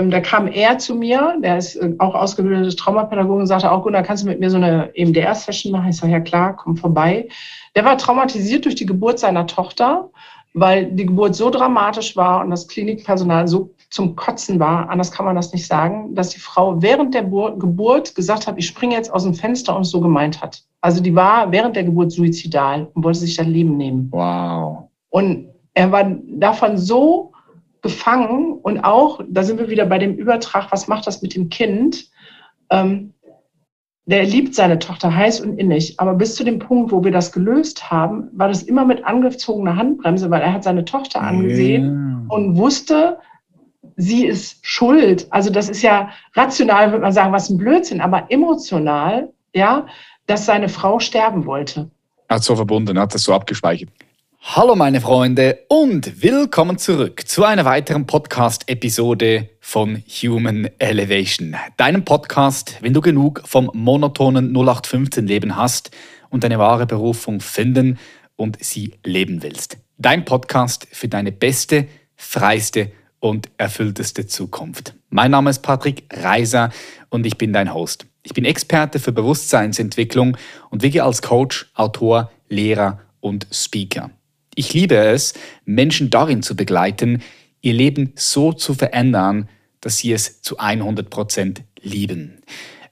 ähm, da kam er zu mir, der ist äh, auch ausgebildetes Traumapädagoge und sagte auch, Gunnar, kannst du mit mir so eine EMDR-Session machen? Ich sage, ja klar, komm vorbei. Der war traumatisiert durch die Geburt seiner Tochter, weil die Geburt so dramatisch war und das Klinikpersonal so zum Kotzen war, anders kann man das nicht sagen, dass die Frau während der Geburt gesagt hat, ich springe jetzt aus dem Fenster und es so gemeint hat. Also die war während der Geburt suizidal und wollte sich das Leben nehmen. Wow. Und er war davon so gefangen und auch, da sind wir wieder bei dem Übertrag, was macht das mit dem Kind? Ähm, der liebt seine Tochter heiß und innig, aber bis zu dem Punkt, wo wir das gelöst haben, war das immer mit angezogener Handbremse, weil er hat seine Tochter angesehen yeah. und wusste, sie ist schuld. Also das ist ja rational, würde man sagen, was ein Blödsinn, aber emotional, ja, dass seine Frau sterben wollte. Er hat so verbunden, er hat das so abgespeichert. Hallo meine Freunde und willkommen zurück zu einer weiteren Podcast-Episode von Human Elevation. Deinem Podcast, wenn du genug vom monotonen 0815-Leben hast und deine wahre Berufung finden und sie leben willst. Dein Podcast für deine beste, freiste und erfüllteste Zukunft. Mein Name ist Patrick Reiser und ich bin dein Host. Ich bin Experte für Bewusstseinsentwicklung und wirke als Coach, Autor, Lehrer und Speaker. Ich liebe es, Menschen darin zu begleiten, ihr Leben so zu verändern, dass sie es zu 100 Prozent lieben.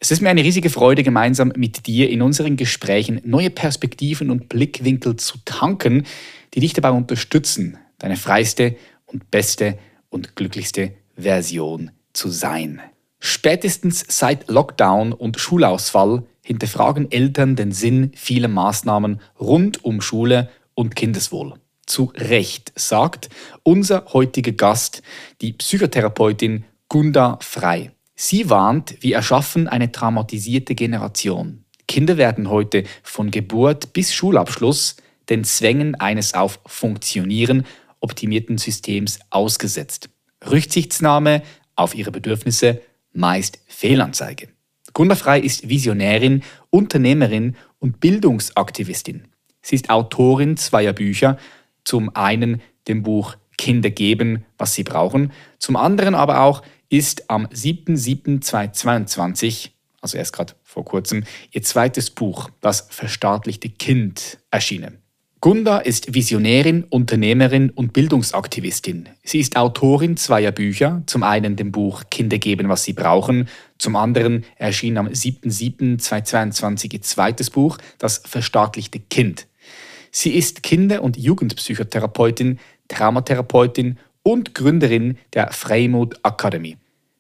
Es ist mir eine riesige Freude, gemeinsam mit dir in unseren Gesprächen neue Perspektiven und Blickwinkel zu tanken, die dich dabei unterstützen, deine freiste und beste und glücklichste Version zu sein. Spätestens seit Lockdown und Schulausfall hinterfragen Eltern den Sinn vieler Maßnahmen rund um Schule und Kindeswohl. Zu Recht sagt unser heutiger Gast, die Psychotherapeutin Gunda Frei. Sie warnt, wir erschaffen eine traumatisierte Generation. Kinder werden heute von Geburt bis Schulabschluss den Zwängen eines auf Funktionieren optimierten Systems ausgesetzt. Rücksichtnahme auf ihre Bedürfnisse, meist Fehlanzeige. Gunda Frei ist Visionärin, Unternehmerin und Bildungsaktivistin. Sie ist Autorin zweier Bücher, zum einen dem Buch Kinder geben, was sie brauchen, zum anderen aber auch ist am 7.7.2022, also erst gerade vor kurzem, ihr zweites Buch, Das verstaatlichte Kind, erschienen. Gunda ist Visionärin, Unternehmerin und Bildungsaktivistin. Sie ist Autorin zweier Bücher, zum einen dem Buch Kinder geben, was sie brauchen, zum anderen erschien am 7.7.2022 ihr zweites Buch, Das verstaatlichte Kind. Sie ist Kinder- und Jugendpsychotherapeutin, Traumatherapeutin und Gründerin der Freimut Academy.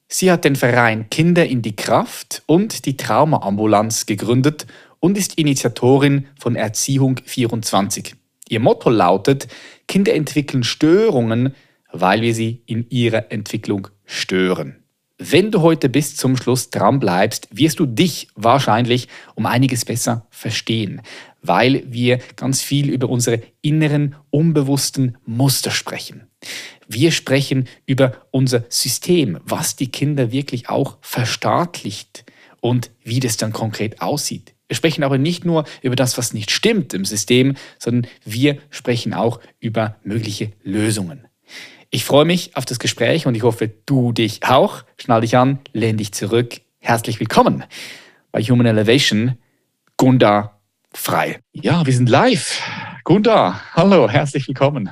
Sie hat den Verein Kinder in die Kraft und die Traumaambulanz gegründet und ist Initiatorin von Erziehung 24. Ihr Motto lautet, Kinder entwickeln Störungen, weil wir sie in ihrer Entwicklung stören. Wenn du heute bis zum Schluss dran bleibst, wirst du dich wahrscheinlich um einiges besser verstehen, weil wir ganz viel über unsere inneren, unbewussten Muster sprechen. Wir sprechen über unser System, was die Kinder wirklich auch verstaatlicht und wie das dann konkret aussieht. Wir sprechen aber nicht nur über das, was nicht stimmt im System, sondern wir sprechen auch über mögliche Lösungen. Ich freue mich auf das Gespräch und ich hoffe, du dich auch. Schnall dich an, lehn dich zurück. Herzlich willkommen bei Human Elevation. Gunda frei. Ja, wir sind live. Gunda, hallo, herzlich willkommen.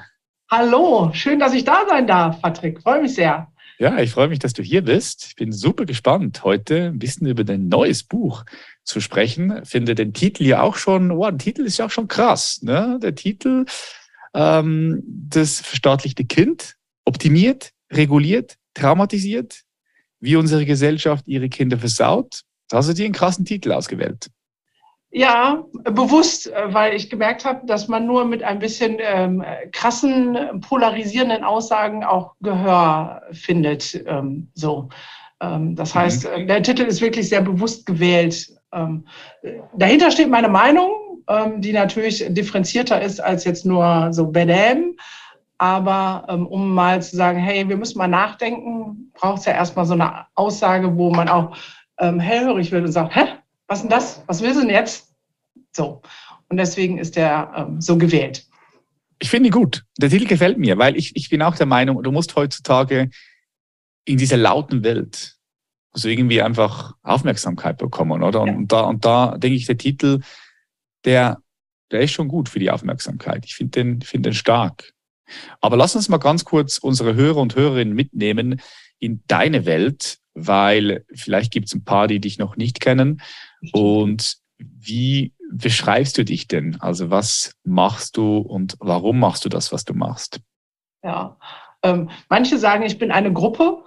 Hallo, schön, dass ich da sein darf, Patrick. Freue mich sehr. Ja, ich freue mich, dass du hier bist. Ich bin super gespannt, heute ein bisschen über dein neues Buch zu sprechen. Finde den Titel ja auch schon, oh, der Titel ist ja auch schon krass. Ne? Der Titel, ähm, das verstaatlichte Kind, optimiert, reguliert, traumatisiert, wie unsere Gesellschaft ihre Kinder versaut. Da hast du dir einen krassen Titel ausgewählt. Ja, bewusst, äh, weil ich gemerkt habe, dass man nur mit ein bisschen ähm, krassen, polarisierenden Aussagen auch Gehör findet. Ähm, so. Ähm, das mhm. heißt, mhm. der Titel ist wirklich sehr bewusst gewählt. Ähm, dahinter steht meine Meinung, ähm, die natürlich differenzierter ist als jetzt nur so Badam. Aber ähm, um mal zu sagen, hey, wir müssen mal nachdenken, braucht es ja erstmal so eine Aussage, wo man auch hellhörig wird und sagt, hä, was denn das? Was willst du denn jetzt? So. Und deswegen ist der ähm, so gewählt. Ich finde ihn gut. Der Titel gefällt mir, weil ich, ich bin auch der Meinung, du musst heutzutage in dieser lauten Welt muss irgendwie einfach Aufmerksamkeit bekommen, oder? Und, ja. und da, und da denke ich, der Titel, der, der ist schon gut für die Aufmerksamkeit. Ich finde den, finde den stark. Aber lass uns mal ganz kurz unsere Hörer und Hörerinnen mitnehmen in deine Welt, weil vielleicht gibt es ein paar, die dich noch nicht kennen. Und wie beschreibst du dich denn? Also was machst du und warum machst du das, was du machst? Ja, ähm, manche sagen, ich bin eine Gruppe,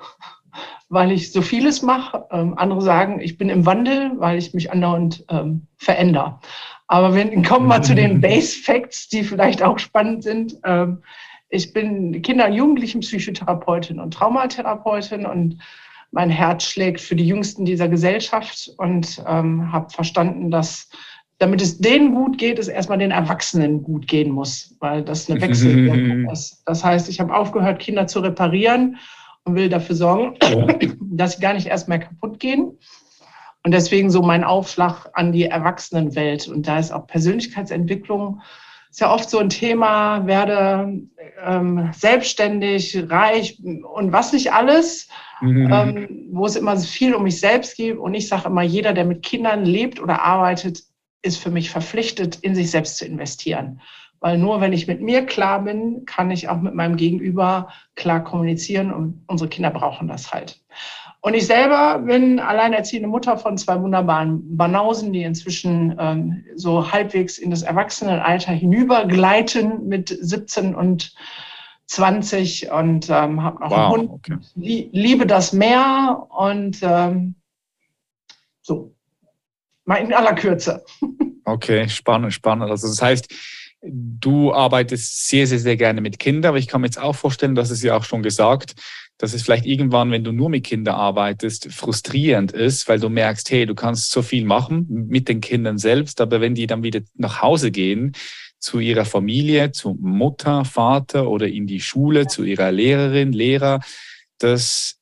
weil ich so vieles mache. Ähm, andere sagen, ich bin im Wandel, weil ich mich andauernd ähm, verändere. Aber wir kommen mal zu den Base Facts, die vielleicht auch spannend sind. Ähm, ich bin Kinder- und Jugendlichenpsychotherapeutin und Traumatherapeutin und mein Herz schlägt für die Jüngsten dieser Gesellschaft und ähm, habe verstanden, dass damit es denen gut geht, es erstmal den Erwachsenen gut gehen muss, weil das eine Wechselwirkung ist. Das heißt, ich habe aufgehört, Kinder zu reparieren und will dafür sorgen, dass sie gar nicht erst mehr kaputt gehen. Und deswegen so mein Aufschlag an die Erwachsenenwelt. Und da ist auch Persönlichkeitsentwicklung ist ja oft so ein Thema, werde ähm, selbstständig, reich und was nicht alles, mhm. ähm, wo es immer viel um mich selbst geht. Und ich sage immer, jeder, der mit Kindern lebt oder arbeitet, ist für mich verpflichtet, in sich selbst zu investieren. Weil nur wenn ich mit mir klar bin, kann ich auch mit meinem Gegenüber klar kommunizieren und unsere Kinder brauchen das halt. Und ich selber bin alleinerziehende Mutter von zwei wunderbaren Banausen, die inzwischen ähm, so halbwegs in das Erwachsenenalter hinübergleiten mit 17 und 20 und ähm, habe noch wow, einen Hund. Okay. liebe das Meer und ähm, so. Mal in aller Kürze. Okay, spannend, spannend. Also das heißt, du arbeitest sehr, sehr, sehr gerne mit Kindern, aber ich kann mir jetzt auch vorstellen, dass es ja auch schon gesagt, dass es vielleicht irgendwann, wenn du nur mit Kindern arbeitest, frustrierend ist, weil du merkst, hey, du kannst so viel machen mit den Kindern selbst, aber wenn die dann wieder nach Hause gehen, zu ihrer Familie, zu Mutter, Vater oder in die Schule, zu ihrer Lehrerin, Lehrer, dass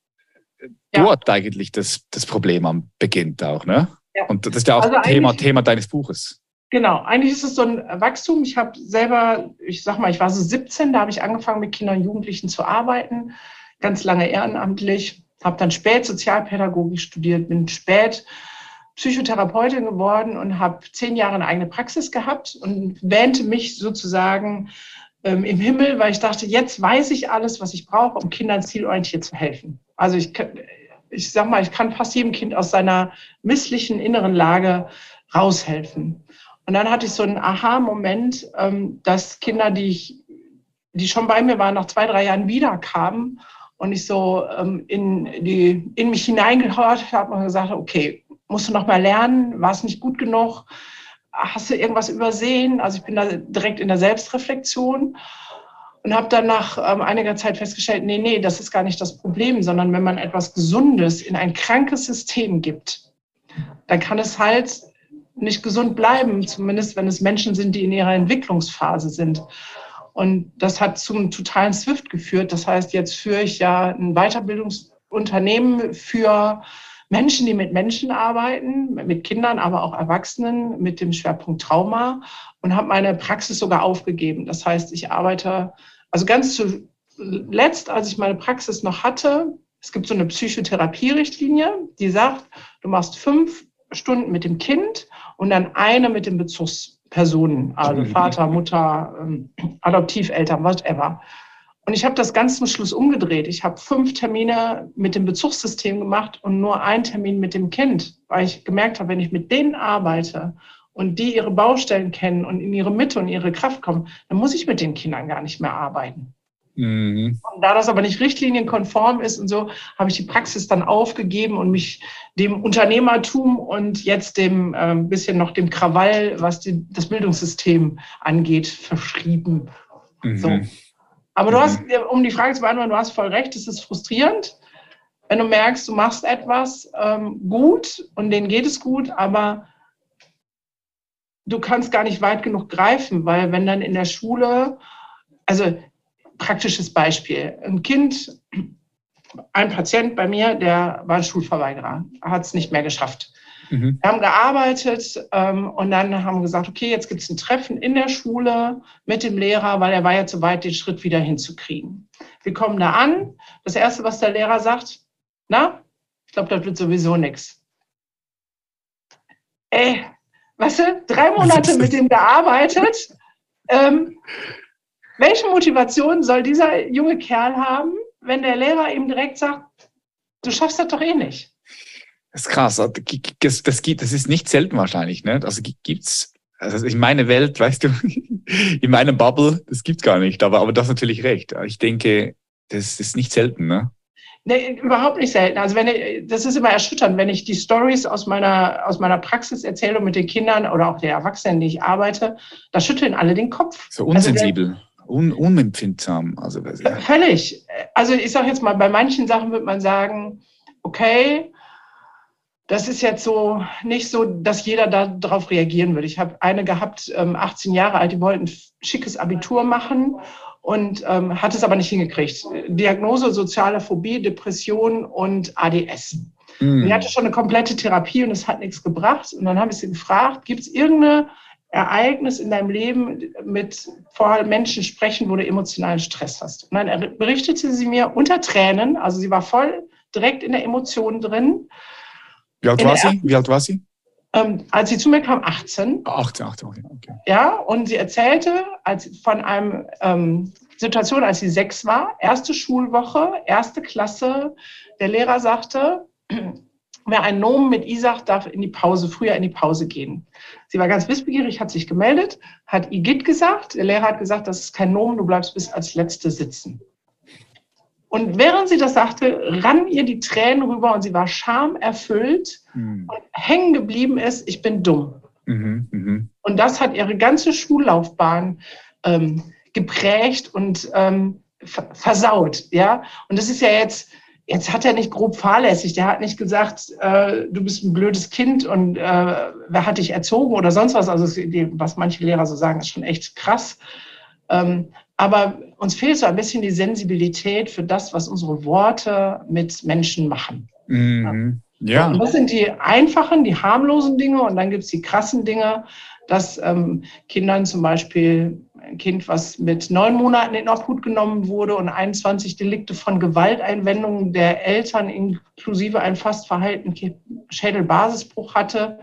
ja. dort eigentlich das, das Problem am beginnt auch, ne? Ja. Und das ist ja auch also Thema, Thema deines Buches. Genau, eigentlich ist es so ein Wachstum. Ich habe selber, ich sag mal, ich war so 17, da habe ich angefangen mit Kindern und Jugendlichen zu arbeiten ganz lange ehrenamtlich, habe dann spät Sozialpädagogik studiert, bin spät Psychotherapeutin geworden und habe zehn Jahre eine eigene Praxis gehabt und wähnte mich sozusagen ähm, im Himmel, weil ich dachte, jetzt weiß ich alles, was ich brauche, um Kindern zielorientiert zu helfen. Also ich, ich sag mal, ich kann fast jedem Kind aus seiner misslichen inneren Lage raushelfen. Und dann hatte ich so einen Aha-Moment, ähm, dass Kinder, die ich, die schon bei mir waren, nach zwei, drei Jahren wiederkamen und ich so ähm, in, die, in mich hineingehört habe und gesagt, okay, musst du noch mal lernen, war es nicht gut genug, hast du irgendwas übersehen? Also ich bin da direkt in der Selbstreflexion und habe dann nach ähm, einiger Zeit festgestellt, nee, nee, das ist gar nicht das Problem, sondern wenn man etwas Gesundes in ein krankes System gibt, dann kann es halt nicht gesund bleiben, zumindest wenn es Menschen sind, die in ihrer Entwicklungsphase sind. Und das hat zum totalen Swift geführt. Das heißt, jetzt führe ich ja ein Weiterbildungsunternehmen für Menschen, die mit Menschen arbeiten, mit Kindern, aber auch Erwachsenen mit dem Schwerpunkt Trauma und habe meine Praxis sogar aufgegeben. Das heißt, ich arbeite, also ganz zuletzt, als ich meine Praxis noch hatte, es gibt so eine Psychotherapie-Richtlinie, die sagt, du machst fünf Stunden mit dem Kind und dann eine mit dem Bezugs Personen, also mhm. Vater, Mutter, ähm, Adoptiveltern, whatever. Und ich habe das ganz zum Schluss umgedreht. Ich habe fünf Termine mit dem Bezugssystem gemacht und nur einen Termin mit dem Kind, weil ich gemerkt habe, wenn ich mit denen arbeite und die ihre Baustellen kennen und in ihre Mitte und ihre Kraft kommen, dann muss ich mit den Kindern gar nicht mehr arbeiten. Mhm. Da das aber nicht richtlinienkonform ist und so, habe ich die Praxis dann aufgegeben und mich dem Unternehmertum und jetzt dem äh, bisschen noch dem Krawall, was die, das Bildungssystem angeht, verschrieben. Mhm. So. Aber du mhm. hast, um die Frage zu beantworten, du hast voll recht, es ist frustrierend, wenn du merkst, du machst etwas ähm, gut und denen geht es gut, aber du kannst gar nicht weit genug greifen, weil wenn dann in der Schule, also praktisches Beispiel. Ein Kind, ein Patient bei mir, der war ein Schulverweigerer, hat es nicht mehr geschafft. Mhm. Wir haben gearbeitet ähm, und dann haben wir gesagt, okay, jetzt gibt es ein Treffen in der Schule mit dem Lehrer, weil er war ja zu weit, den Schritt wieder hinzukriegen. Wir kommen da an. Das Erste, was der Lehrer sagt, Na, ich glaube, das wird sowieso nichts. Ey, weißt du, drei Monate mit dem gearbeitet. Ähm, welche Motivation soll dieser junge Kerl haben, wenn der Lehrer ihm direkt sagt, du schaffst das doch eh nicht? Das ist krass. Das, das, das ist nicht selten wahrscheinlich. Ne? Also gibt's also in meiner Welt, weißt du, in meinem Bubble, das gibt's gar nicht. Aber, aber das natürlich recht. Ich denke, das ist nicht selten, ne? Nee, überhaupt nicht selten. Also wenn ich, das ist immer erschütternd, wenn ich die Stories aus meiner, aus meiner Praxis erzähle mit den Kindern oder auch den Erwachsenen, die ich arbeite, da schütteln alle den Kopf. So unsensibel. Also der, un, unempfindsam. Also, völlig. Also ich sage jetzt mal, bei manchen Sachen würde man sagen, okay, das ist jetzt so nicht so, dass jeder darauf reagieren würde. Ich habe eine gehabt, 18 ähm, Jahre alt, die wollten ein schickes Abitur machen und ähm, hat es aber nicht hingekriegt. Diagnose soziale Phobie, Depression und ADS. Mhm. Die hatte schon eine komplette Therapie und es hat nichts gebracht. Und dann habe ich sie gefragt, gibt es irgendein Ereignis in deinem Leben mit vor Menschen sprechen, wo du emotionalen Stress hast? Und dann berichtete sie mir unter Tränen, also sie war voll direkt in der Emotion drin. Wie alt war sie? Wie alt war sie? Ähm, als sie zu mir kam, 18. 18, 18, okay. Ja, und sie erzählte als von einem ähm, Situation, als sie sechs war, erste Schulwoche, erste Klasse. Der Lehrer sagte, wer einen Nomen mit I sagt, darf in die Pause, früher in die Pause gehen. Sie war ganz wissbegierig, hat sich gemeldet, hat Igitt gesagt. Der Lehrer hat gesagt, das ist kein Nomen, du bleibst bis als Letzte sitzen. Und während sie das sagte, rann ihr die Tränen rüber und sie war schamerfüllt mhm. und hängen geblieben ist, ich bin dumm. Mhm, mh. Und das hat ihre ganze Schullaufbahn ähm, geprägt und ähm, versaut. Ja? Und das ist ja jetzt, jetzt hat er nicht grob fahrlässig, der hat nicht gesagt, äh, du bist ein blödes Kind und äh, wer hat dich erzogen oder sonst was. Also was manche Lehrer so sagen, ist schon echt krass. Ähm, aber uns fehlt so ein bisschen die Sensibilität für das, was unsere Worte mit Menschen machen. Mhm. Ja. Und das sind die einfachen, die harmlosen Dinge und dann gibt es die krassen Dinge, dass ähm, Kindern zum Beispiel ein Kind, was mit neun Monaten in Obhut genommen wurde und 21 Delikte von Gewalteinwendungen der Eltern inklusive ein fast verhalten Schädelbasisbruch hatte,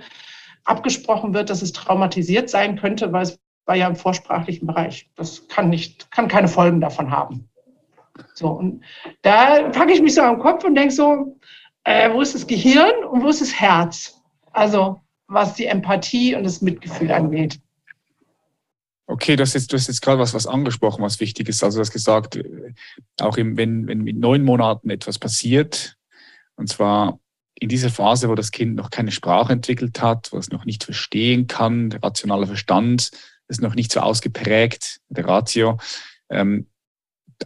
abgesprochen wird, dass es traumatisiert sein könnte, weil es war ja im vorsprachlichen Bereich. Das kann nicht, kann keine Folgen davon haben. So, und da packe ich mich so am Kopf und denke so, äh, wo ist das Gehirn und wo ist das Herz? Also, was die Empathie und das Mitgefühl angeht. Okay, hast jetzt, du hast jetzt gerade was, was angesprochen, was wichtig ist. Also du hast gesagt, äh, auch im, wenn, wenn mit neun Monaten etwas passiert, und zwar in dieser Phase, wo das Kind noch keine Sprache entwickelt hat, wo es noch nicht verstehen kann, der rationale Verstand ist noch nicht so ausgeprägt, der Ratio. Ähm,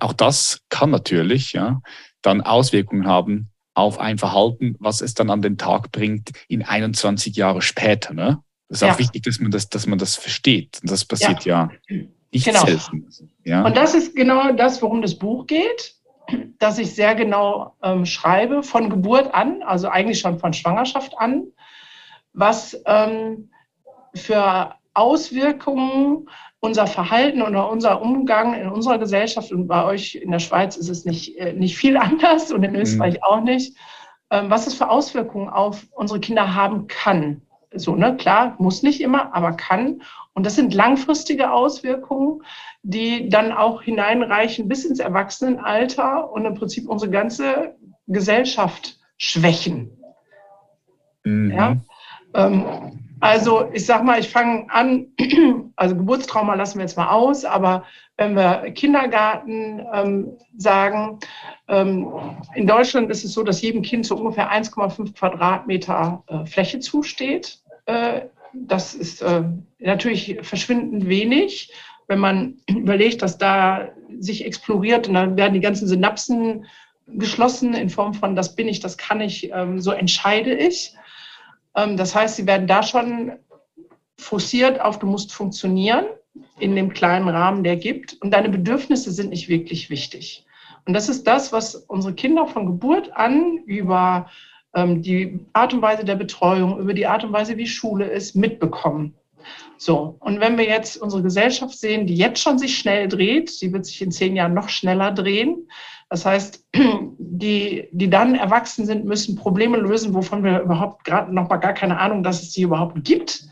auch das kann natürlich ja, dann Auswirkungen haben auf ein Verhalten, was es dann an den Tag bringt in 21 Jahre später. Ne? Das ist ja. auch wichtig, dass man das, dass man das versteht. Und das passiert ja, ja nicht genau. selten. Ja? Und das ist genau das, worum das Buch geht, dass ich sehr genau ähm, schreibe, von Geburt an, also eigentlich schon von Schwangerschaft an, was ähm, für Auswirkungen unser Verhalten oder unser Umgang in unserer Gesellschaft und bei euch in der Schweiz ist es nicht, äh, nicht viel anders und in mhm. Österreich mhm. auch nicht, ähm, was es für Auswirkungen auf unsere Kinder haben kann. So, ne, klar, muss nicht immer, aber kann. Und das sind langfristige Auswirkungen, die dann auch hineinreichen bis ins Erwachsenenalter und im Prinzip unsere ganze Gesellschaft schwächen. Mhm. Ja? Ähm, also ich sag mal, ich fange an, also Geburtstrauma lassen wir jetzt mal aus, aber wenn wir Kindergarten ähm, sagen, ähm, in Deutschland ist es so, dass jedem Kind so ungefähr 1,5 Quadratmeter äh, Fläche zusteht. Äh, das ist äh, natürlich verschwindend wenig, wenn man überlegt, dass da sich exploriert und dann werden die ganzen Synapsen geschlossen in Form von, das bin ich, das kann ich, ähm, so entscheide ich. Ähm, das heißt, sie werden da schon forciert auf, du musst funktionieren in dem kleinen Rahmen, der gibt. Und deine Bedürfnisse sind nicht wirklich wichtig. Und das ist das, was unsere Kinder von Geburt an über ähm, die Art und Weise der Betreuung, über die Art und Weise, wie Schule ist, mitbekommen. So, und wenn wir jetzt unsere Gesellschaft sehen, die jetzt schon sich schnell dreht, sie wird sich in zehn Jahren noch schneller drehen, Das heißt, die, die dann erwachsen sind, müssen Probleme lösen, wovon wir überhaupt gerade noch mal gar keine Ahnung, dass es die überhaupt gibt.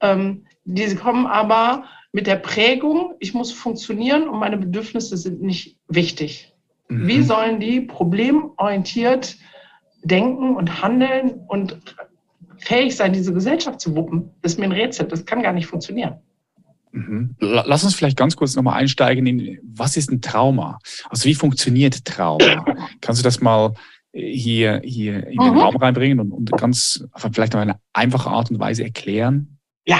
Ähm, diese kommen aber mit der Prägung, ich muss funktionieren und meine Bedürfnisse sind nicht wichtig. Mhm. Wie sollen die problemorientiert denken und handeln und fähig sein, diese Gesellschaft zu wuppen? Das ist mir ein Rätsel. Das kann gar nicht funktionieren. Mhm. Lass uns vielleicht ganz kurz nochmal einsteigen in, was ist ein Trauma? Also wie funktioniert Trauma? Kannst du das mal äh, hier, hier in den mhm. Raum reinbringen und, und ganz vielleicht auf eine einfache Art und Weise erklären? Ja,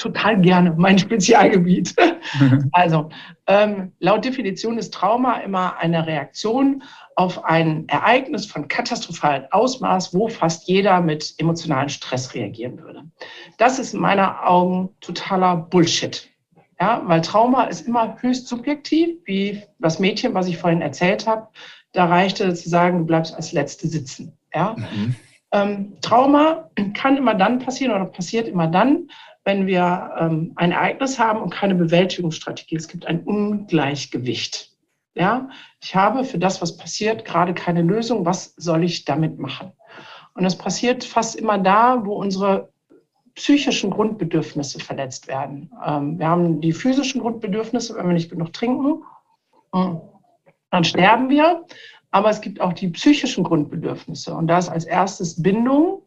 total gerne, mein Spezialgebiet. also, ähm, laut Definition ist Trauma immer eine Reaktion auf ein Ereignis von katastrophalen Ausmaß, wo fast jeder mit emotionalen Stress reagieren würde. Das ist in meiner Augen totaler Bullshit. Ja, weil Trauma ist immer höchst subjektiv, wie das Mädchen, was ich vorhin erzählt habe. Da reichte zu sagen, du bleibst als Letzte sitzen. Ja? Mhm. Ähm, Trauma kann immer dann passieren oder passiert immer dann, wenn wir ähm, ein Ereignis haben und keine Bewältigungsstrategie. Es gibt ein Ungleichgewicht. Ja, ich habe für das, was passiert, gerade keine Lösung. Was soll ich damit machen? Und das passiert fast immer da, wo unsere psychischen Grundbedürfnisse verletzt werden. Ähm, wir haben die physischen Grundbedürfnisse, wenn wir nicht genug trinken, hm, dann sterben wir. Aber es gibt auch die psychischen Grundbedürfnisse. Und da ist als erstes Bindung,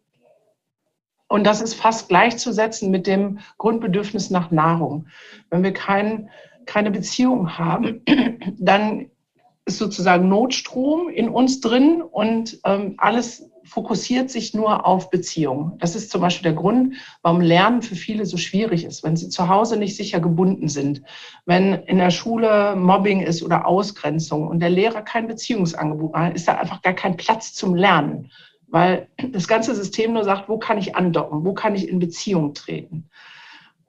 und das ist fast gleichzusetzen mit dem Grundbedürfnis nach Nahrung. Wenn wir kein, keine Beziehung haben, dann ist sozusagen Notstrom in uns drin und ähm, alles fokussiert sich nur auf Beziehungen. Das ist zum Beispiel der Grund, warum Lernen für viele so schwierig ist, wenn sie zu Hause nicht sicher gebunden sind, wenn in der Schule Mobbing ist oder Ausgrenzung und der Lehrer kein Beziehungsangebot hat, ist da einfach gar kein Platz zum Lernen weil das ganze System nur sagt, wo kann ich andocken, wo kann ich in Beziehung treten.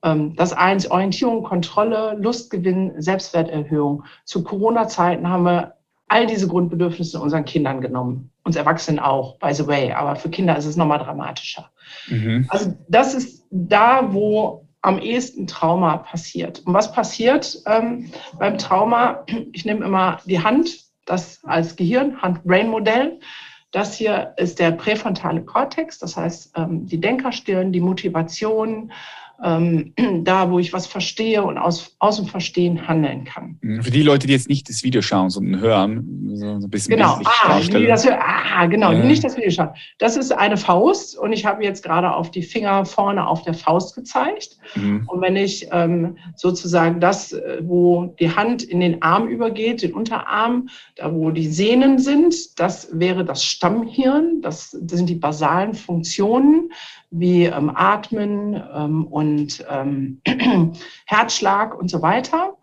Ähm, das eins, Orientierung, Kontrolle, Lustgewinn, Selbstwerterhöhung. Zu Corona-Zeiten haben wir all diese Grundbedürfnisse unseren Kindern genommen. Uns Erwachsenen auch, by the way. Aber für Kinder ist es nochmal dramatischer. Mhm. Also das ist da, wo am ehesten Trauma passiert. Und was passiert ähm, beim Trauma? Ich nehme immer die Hand, das als Gehirn, Hand-Brain-Modell. Das hier ist der präfrontale Kortex, das heißt ähm, die Denkerstirn, die Motivation, ähm, da, wo ich was verstehe und aus, aus dem Verstehen handeln kann. Mhm. Für die Leute, die jetzt nicht das Video schauen, sondern hören, so ein bisschen genau. Ah, die das, ah, genau, ja. die nicht das Video schauen. Das ist eine Faust und ich habe jetzt gerade auf die Finger vorne auf der Faust gezeigt. Mhm. Und wenn ich ähm, sozusagen das, äh, wo die Hand in den Arm übergeht, den Unterarm, da wo die Sehnen sind, das wäre das Stammhirn. Das, das sind die basalen Funktionen wie ähm, Atmen ähm, und ähm, Herzschlag und so weiter,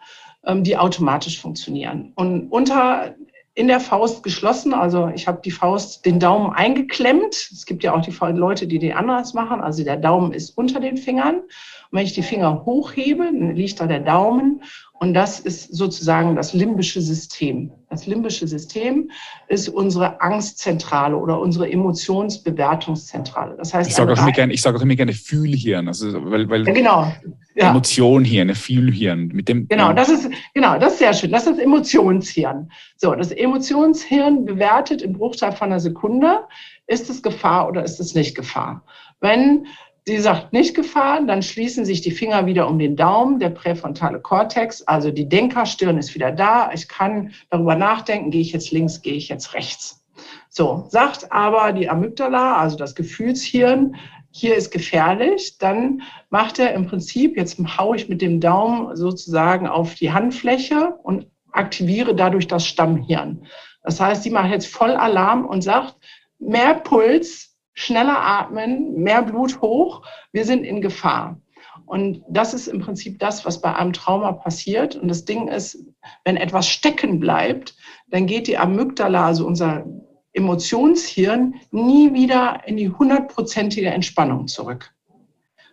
ähm, die automatisch funktionieren. Und unter in der Faust geschlossen, also ich habe die Faust, den Daumen eingeklemmt. Es gibt ja auch die Leute, die die anders machen. Also der Daumen ist unter den Fingern. Und wenn ich die Finger hochhebe, dann liegt da der Daumen und das ist sozusagen das limbische System. Das limbische System ist unsere Angstzentrale oder unsere Emotionsbewertungszentrale. Das heißt, ich sage auch, ich sage auch immer gerne Fühlhirn, also weil, weil ja, genau. Ja. Emotionhirn, Fühlhirn. Mit dem, genau, ja. das ist genau, das ist sehr schön. Das ist das Emotionshirn. So, das Emotionshirn bewertet im Bruchteil von einer Sekunde, ist es Gefahr oder ist es nicht Gefahr. Wenn Sie sagt nicht Gefahr, dann schließen sich die Finger wieder um den Daumen, der präfrontale Kortex, also die Denkerstirn ist wieder da. Ich kann darüber nachdenken, gehe ich jetzt links, gehe ich jetzt rechts. So, sagt aber die Amygdala, also das Gefühlshirn, hier ist gefährlich, dann macht er im Prinzip, jetzt haue ich mit dem Daumen sozusagen auf die Handfläche und aktiviere dadurch das Stammhirn. Das heißt, sie macht jetzt voll Alarm und sagt, mehr Puls, schneller atmen, mehr Blut hoch, wir sind in Gefahr. Und das ist im Prinzip das, was bei einem Trauma passiert. Und das Ding ist, wenn etwas stecken bleibt, dann geht die Amygdala, also unser Emotionshirn, nie wieder in die hundertprozentige Entspannung zurück.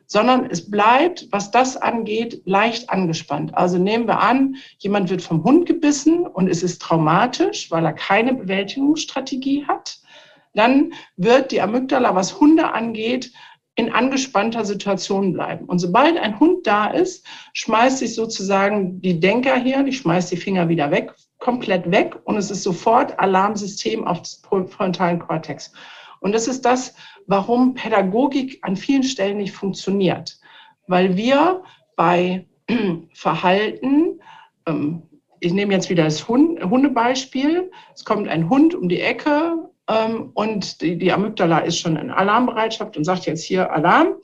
Sondern es bleibt, was das angeht, leicht angespannt. Also nehmen wir an, jemand wird vom Hund gebissen und es ist traumatisch, weil er keine Bewältigungsstrategie hat dann wird die Amygdala, was Hunde angeht, in angespannter Situation bleiben. Und sobald ein Hund da ist, schmeißt sich sozusagen die Denkerhirn, ich schmeiß die Finger wieder weg, komplett weg und es ist sofort Alarmsystem auf das frontalen Kortex. Und das ist das, warum Pädagogik an vielen Stellen nicht funktioniert. Weil wir bei Verhalten, ähm, ich nehme jetzt wieder das Hundebeispiel, es kommt ein Hund um die Ecke ähm, und die, Amygdala ist schon in Alarmbereitschaft und sagt jetzt hier Alarm,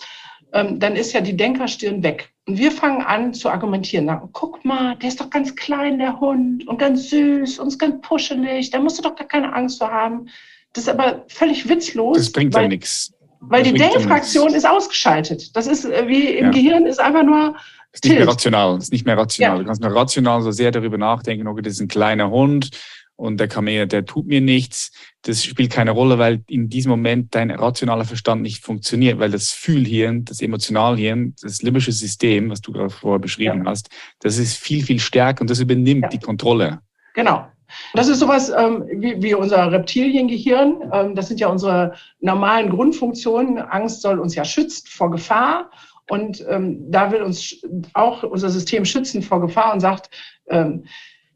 ähm, dann ist ja die Denkerstirn weg. Und wir fangen an zu argumentieren. Sagen, guck mal, der ist doch ganz klein, der Hund, und ganz süß und ist ganz puschelig. Da musst du doch gar keine Angst vor haben. Das ist aber völlig witzlos. Das bringt ja nichts. Weil das die Denkfraktion ist ausgeschaltet. Das ist äh, wie im ja. Gehirn ist einfach nur. Das ist nicht mehr rational. Das ist nicht mehr rational. Ja. Du kannst nur rational so sehr darüber nachdenken, okay, das ist ein kleiner Hund und der mir, der tut mir nichts. Das spielt keine Rolle, weil in diesem Moment dein rationaler Verstand nicht funktioniert, weil das Fühlhirn, das Emotionalhirn, das limbische System, was du gerade vorher beschrieben ja. hast, das ist viel, viel stärker und das übernimmt ja. die Kontrolle. Genau. Das ist sowas ähm, wie, wie unser Reptiliengehirn. Ähm, das sind ja unsere normalen Grundfunktionen. Angst soll uns ja schützen vor Gefahr. Und ähm, da will uns auch unser System schützen vor Gefahr und sagt, ähm,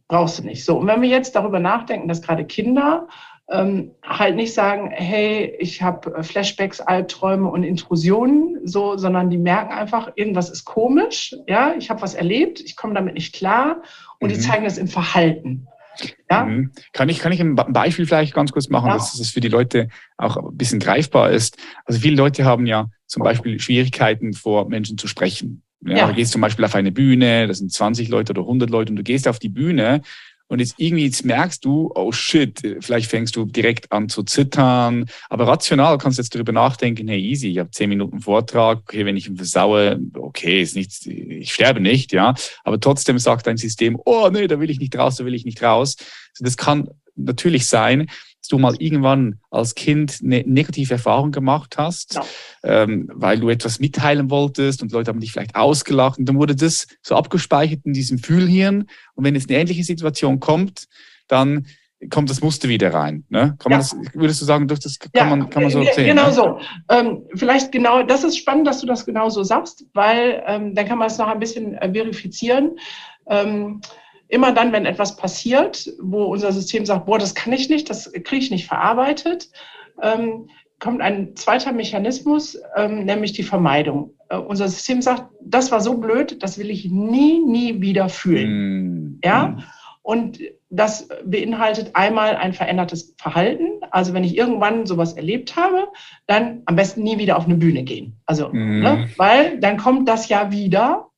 brauchst du nicht. So, und wenn wir jetzt darüber nachdenken, dass gerade Kinder ähm, halt nicht sagen, hey, ich habe Flashbacks, Albträume und Intrusionen, so, sondern die merken einfach, irgendwas ist komisch, ja, ich habe was erlebt, ich komme damit nicht klar und mhm. die zeigen das im Verhalten. Ja? Mhm. Kann, ich, kann ich ein Beispiel vielleicht ganz kurz machen, ja. dass es für die Leute auch ein bisschen greifbar ist? Also viele Leute haben ja zum Beispiel Schwierigkeiten, vor Menschen zu sprechen. Ja, ja. Du gehst zum Beispiel auf eine Bühne, das sind 20 Leute oder 100 Leute und du gehst auf die Bühne und jetzt irgendwie jetzt merkst du, oh shit, vielleicht fängst du direkt an zu zittern. Aber rational kannst du jetzt darüber nachdenken, hey easy, ich habe zehn Minuten Vortrag, okay, wenn ich ihn versaue, okay, ist nichts, ich sterbe nicht, ja. Aber trotzdem sagt dein System, oh nee, da will ich nicht raus, da will ich nicht raus. Also das kann natürlich sein, du mal irgendwann als Kind eine negative Erfahrung gemacht hast, ja. ähm, weil du etwas mitteilen wolltest und Leute haben dich vielleicht ausgelacht und dann wurde das so abgespeichert in diesem Fühlhirn und wenn jetzt eine ähnliche Situation kommt, dann kommt das Muster wieder rein. Ne? Kann man ja. das, würdest du sagen, durch das kann, ja, man, kann man so erzählen? Genau ne? so. Ähm, vielleicht genau, das ist spannend, dass du das genau so sagst, weil ähm, dann kann man es noch ein bisschen äh, verifizieren. Ähm, immer dann, wenn etwas passiert, wo unser System sagt, boah, das kann ich nicht, das kriege ich nicht verarbeitet, ähm, kommt ein zweiter Mechanismus, ähm, nämlich die Vermeidung. Äh, unser System sagt, das war so blöd, das will ich nie, nie wieder fühlen. Mm. Ja. Mm. Und das beinhaltet einmal ein verändertes Verhalten. Also wenn ich irgendwann sowas erlebt habe, dann am besten nie wieder auf eine Bühne gehen. Also, mm. ne, weil dann kommt das ja wieder.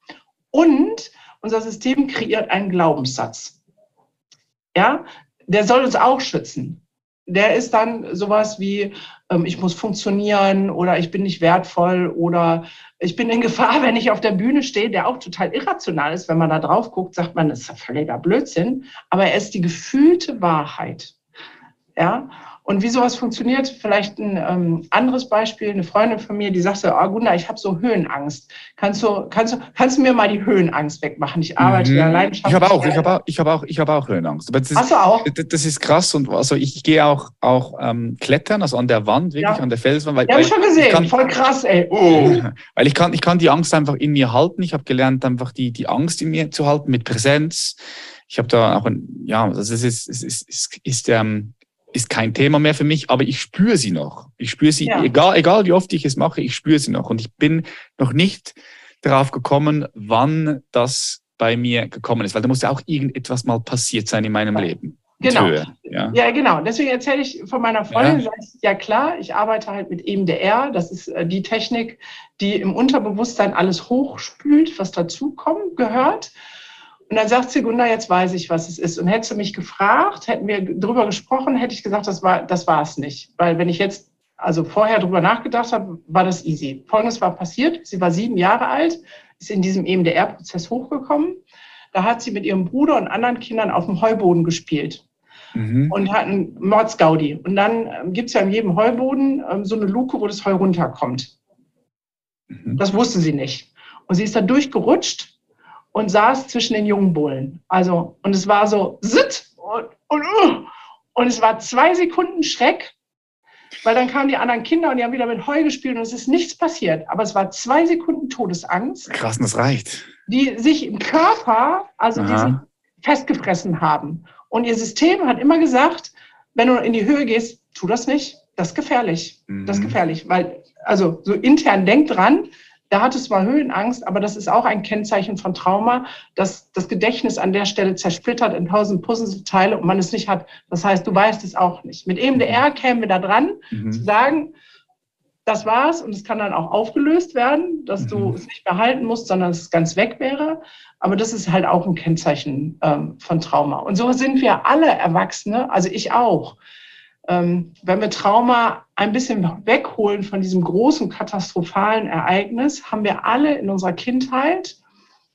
Und unser System kreiert einen Glaubenssatz. Ja, der soll uns auch schützen. Der ist dann sowas wie, ähm, ich muss funktionieren oder ich bin nicht wertvoll oder ich bin in Gefahr, wenn ich auf der Bühne stehe, der auch total irrational ist. Wenn man da drauf guckt, sagt man, das ist völliger Blödsinn. Aber er ist die gefühlte Wahrheit. Ja, und wie sowas funktioniert, vielleicht ein ähm, anderes Beispiel, eine Freundin von mir, die sagte, oh Gunda, ich habe so Höhenangst. Kannst du, kannst, du, kannst du mir mal die Höhenangst wegmachen? Ich arbeite mhm. ja leidenschaftlich. Ich habe auch, ich habe auch, ich habe auch, ich habe auch Höhenangst. Aber das ist, Hast du auch? Das ist krass und also ich, ich gehe auch, auch ähm, klettern, also an der Wand, wirklich ja. an der Felswand. Weil, ja, habe ich schon gesehen, kann, voll krass, ey. Oh. Weil ich kann, ich kann die Angst einfach in mir halten. Ich habe gelernt, einfach die, die Angst in mir zu halten mit Präsenz. Ich habe da auch ein, ja, das ist, ist, ist, ist, ist, ist ähm, ist kein Thema mehr für mich, aber ich spüre sie noch. Ich spüre sie, ja. egal, egal wie oft ich es mache, ich spüre sie noch. Und ich bin noch nicht darauf gekommen, wann das bei mir gekommen ist, weil da muss ja auch irgendetwas mal passiert sein in meinem Leben. Genau. Höhe, ja. ja. genau. Deswegen erzähle ich von meiner Freundin, ja. ja klar, ich arbeite halt mit EMDR. Das ist äh, die Technik, die im Unterbewusstsein alles hochspült, was dazukommt, gehört. Und dann sagt sie, Gunda, jetzt weiß ich, was es ist. Und hättest du mich gefragt, hätten wir drüber gesprochen, hätte ich gesagt, das war, das war es nicht. Weil wenn ich jetzt also vorher drüber nachgedacht habe, war das easy. Folgendes war passiert. Sie war sieben Jahre alt, ist in diesem EMDR-Prozess hochgekommen. Da hat sie mit ihrem Bruder und anderen Kindern auf dem Heuboden gespielt. Mhm. Und hat einen Mordsgaudi. Und dann ähm, gibt es ja in jedem Heuboden ähm, so eine Luke, wo das Heu runterkommt. Mhm. Das wusste sie nicht. Und sie ist da durchgerutscht und saß zwischen den jungen Bullen. Also, und es war so, sitt und, und, uh, und es war zwei Sekunden Schreck, weil dann kamen die anderen Kinder und die haben wieder mit Heu gespielt und es ist nichts passiert. Aber es war zwei Sekunden Todesangst. Krass, das reicht. Die sich im Körper, also die sich festgefressen haben. Und ihr System hat immer gesagt, wenn du in die Höhe gehst, tu das nicht. Das ist gefährlich. Das ist mhm. gefährlich, weil, also so intern denkt dran, da hat es zwar Höhenangst, aber das ist auch ein Kennzeichen von Trauma, dass das Gedächtnis an der Stelle zersplittert in tausend Puzzleteile und man es nicht hat. Das heißt, du weißt es auch nicht. Mit EMDR kämen wir da dran, mhm. zu sagen, das war's und es kann dann auch aufgelöst werden, dass mhm. du es nicht behalten musst, sondern es ganz weg wäre. Aber das ist halt auch ein Kennzeichen ähm, von Trauma. Und so sind wir alle Erwachsene, also ich auch. Ähm, wenn wir Trauma ein bisschen wegholen von diesem großen katastrophalen Ereignis, haben wir alle in unserer Kindheit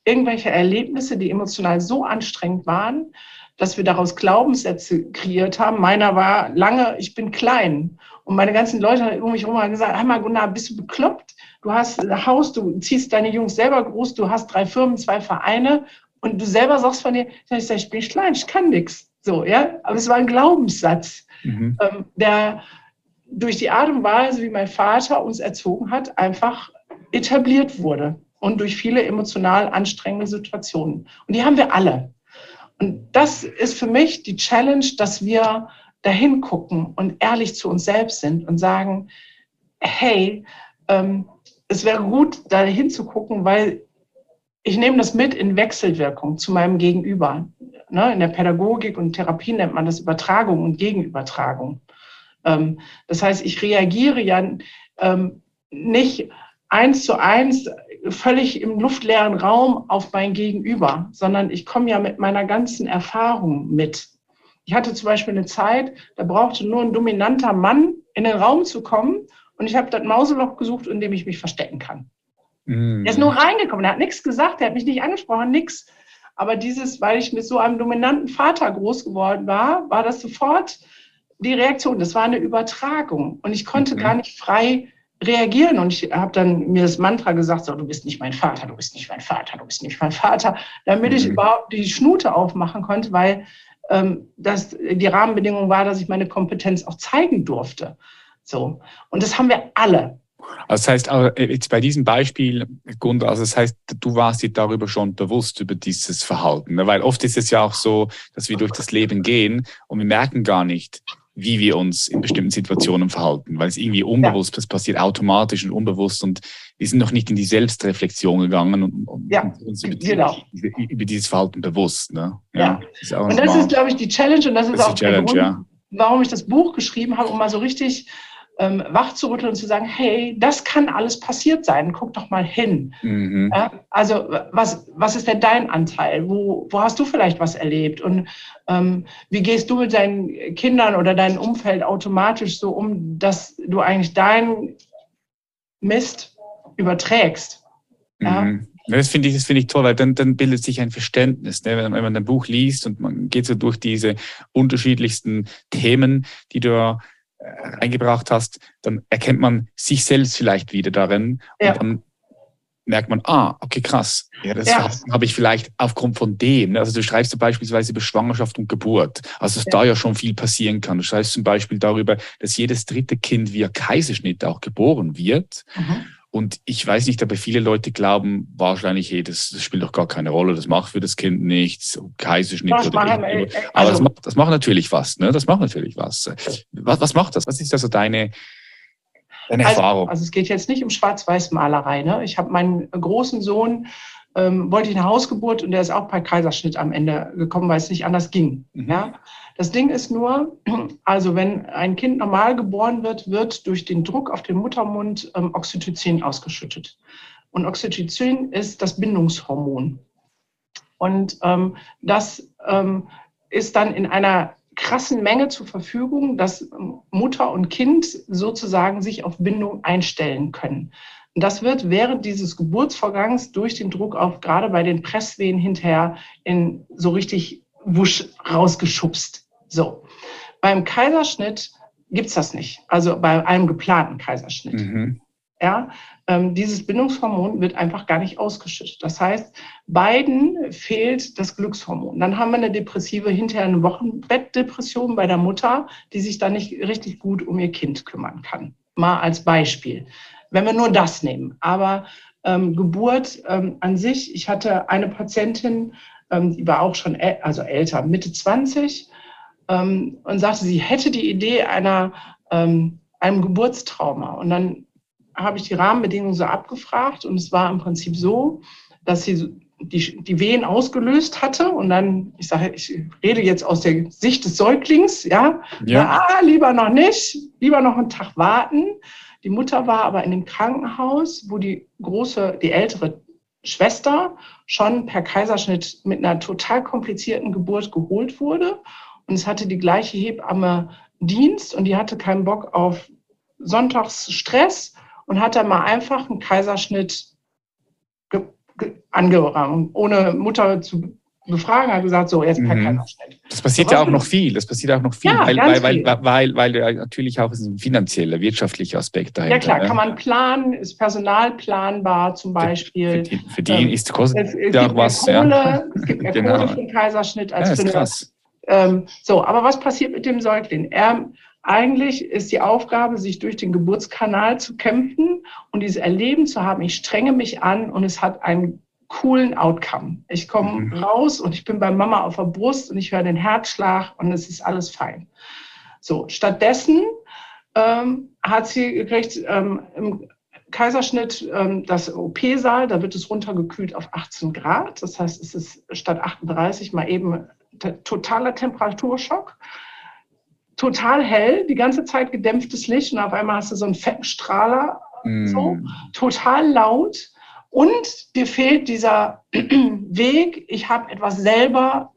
irgendwelche Erlebnisse, die emotional so anstrengend waren, dass wir daraus Glaubenssätze kreiert haben. Meiner war lange, ich bin klein. Und meine ganzen Leute um mich herum haben gesagt, einmal Gunnar, bist du bekloppt? Du hast ein Haus, du ziehst deine Jungs selber groß, du hast drei Firmen, zwei Vereine und du selber sagst von dir, ich, sag, ich bin klein, ich kann nichts. So, ja. Aber es war ein Glaubenssatz, mhm. ähm, der durch die Art und Weise, wie mein Vater uns erzogen hat, einfach etabliert wurde und durch viele emotional anstrengende Situationen. Und die haben wir alle. Und das ist für mich die Challenge, dass wir dahin gucken und ehrlich zu uns selbst sind und sagen, hey, ähm, es wäre gut, da hinzugucken, weil ich nehme das mit in Wechselwirkung zu meinem Gegenüber. Ne, in der Pädagogik und Therapie nennt man das Übertragung und Gegenübertragung. Ähm, das heißt, ich reagiere ja ähm, nicht eins zu eins völlig im luftleeren Raum auf mein Gegenüber, sondern ich komme ja mit meiner ganzen Erfahrung mit. Ich hatte zum Beispiel eine Zeit, da brauchte nur ein dominanter Mann in den Raum zu kommen und ich habe das Mauseloch gesucht, in dem ich mich verstecken kann. Mm. Er ist nur reingekommen, er hat nichts gesagt, er hat mich nicht angesprochen, nichts. Aber dieses, weil ich mit so einem dominanten Vater groß geworden war, war das sofort die Reaktion. Das war eine Übertragung und ich konnte mhm. gar nicht frei reagieren. Und ich habe dann mir das Mantra gesagt, so, du bist nicht mein Vater, du bist nicht mein Vater, du bist nicht mein Vater, damit mhm. ich überhaupt die Schnute aufmachen konnte, weil ähm, das, die Rahmenbedingung war, dass ich meine Kompetenz auch zeigen durfte. So. Und das haben wir alle. Also das heißt, äh, jetzt bei diesem Beispiel, Gunda, also das heißt, du warst dir darüber schon bewusst über dieses Verhalten. Ne? Weil oft ist es ja auch so, dass wir durch das Leben gehen und wir merken gar nicht, wie wir uns in bestimmten Situationen verhalten, weil es irgendwie unbewusst, ja. das passiert automatisch und unbewusst und wir sind noch nicht in die Selbstreflexion gegangen und, und ja, uns über, genau. diese, über, dieses Verhalten bewusst. Ne? Ja. ja. und das ist, glaube ich, die Challenge und das ist das auch der Grund, warum ich das Buch geschrieben habe, um mal so richtig ähm, wach zu rütteln und zu sagen, hey, das kann alles passiert sein, guck doch mal hin. Mhm. Ja, also was, was ist denn dein Anteil? Wo, wo hast du vielleicht was erlebt? Und ähm, wie gehst du mit deinen Kindern oder deinem Umfeld automatisch so um, dass du eigentlich deinen Mist überträgst? Ja? Mhm. Das finde ich, das finde ich toll, weil dann, dann bildet sich ein Verständnis. Ne? Wenn, wenn man ein Buch liest und man geht so durch diese unterschiedlichsten Themen, die du reingebracht hast, dann erkennt man sich selbst vielleicht wieder darin ja. und dann merkt man, ah, okay, krass. Ja, das ja. habe ich vielleicht aufgrund von dem. Ne? Also du schreibst du beispielsweise über Schwangerschaft und Geburt, also dass ja. da ja schon viel passieren kann. Du schreibst zum Beispiel darüber, dass jedes dritte Kind via Kaiserschnitt auch geboren wird. Mhm. Und ich weiß nicht, aber viele Leute glauben wahrscheinlich, hey, das, das spielt doch gar keine Rolle, das macht für das Kind nichts, Kaiserschnitt das oder machen, äh, also, Aber das macht, das macht natürlich was, ne? Das macht natürlich was. Was, was macht das? Was ist also deine, deine also, Erfahrung? Also es geht jetzt nicht um Schwarz-Weiß-Malerei. Ne? Ich habe meinen großen Sohn, ähm, wollte ich eine Hausgeburt und der ist auch bei Kaiserschnitt am Ende gekommen, weil es nicht anders ging. Mhm. Ja? Das Ding ist nur, also wenn ein Kind normal geboren wird, wird durch den Druck auf den Muttermund ähm, Oxytocin ausgeschüttet. Und Oxytocin ist das Bindungshormon. Und ähm, das ähm, ist dann in einer krassen Menge zur Verfügung, dass Mutter und Kind sozusagen sich auf Bindung einstellen können. Das wird während dieses Geburtsvorgangs durch den Druck auf gerade bei den Presswehen hinterher in so richtig wusch rausgeschubst. So, beim Kaiserschnitt gibt es das nicht. Also bei einem geplanten Kaiserschnitt. Mhm. Ja, ähm, dieses Bindungshormon wird einfach gar nicht ausgeschüttet. Das heißt, beiden fehlt das Glückshormon. Dann haben wir eine depressive, hinterher eine Wochenbettdepression bei der Mutter, die sich dann nicht richtig gut um ihr Kind kümmern kann. Mal als Beispiel. Wenn wir nur das nehmen. Aber ähm, Geburt ähm, an sich, ich hatte eine Patientin, ähm, die war auch schon äl also älter, Mitte 20, ähm, und sagte, sie hätte die Idee einer, ähm, einem Geburtstrauma. Und dann habe ich die Rahmenbedingungen so abgefragt und es war im Prinzip so, dass sie die, die Wehen ausgelöst hatte und dann, ich sage, ich rede jetzt aus der Sicht des Säuglings, ja, ja. Na, ah, lieber noch nicht, lieber noch einen Tag warten. Die Mutter war aber in dem Krankenhaus, wo die große, die ältere Schwester schon per Kaiserschnitt mit einer total komplizierten Geburt geholt wurde. Und es hatte die gleiche Hebamme Dienst und die hatte keinen Bock auf Sonntagsstress und hat dann mal einfach einen Kaiserschnitt angerannt, ohne Mutter zu befragen, hat gesagt, so, jetzt per mhm. Kaiserschnitt. Das passiert so, ja auch noch viel, das passiert auch noch viel, ja, weil, weil, weil, weil, weil, weil ja natürlich auch ein finanzieller, wirtschaftlicher Aspekt dahinter. Ja klar, ne? kann man planen, ist Personal planbar zum Beispiel. Für, die, für die ähm, ist kostet es, es ja auch was. Kohle, ja. Es gibt mehr genau. Kohle für den Kaiserschnitt als ja, für krass. Ähm, so, aber was passiert mit dem Säugling? Er eigentlich ist die Aufgabe, sich durch den Geburtskanal zu kämpfen und dieses Erleben zu haben, ich strenge mich an und es hat einen coolen Outcome. Ich komme mhm. raus und ich bin bei Mama auf der Brust und ich höre den Herzschlag und es ist alles fein. So, stattdessen ähm, hat sie gekriegt ähm, im Kaiserschnitt ähm, das OP-Saal, da wird es runtergekühlt auf 18 Grad. Das heißt, es ist statt 38 mal eben totaler Temperaturschock total hell, die ganze Zeit gedämpftes Licht und auf einmal hast du so einen fetten Strahler, mm. so, total laut und dir fehlt dieser Weg, ich habe etwas selber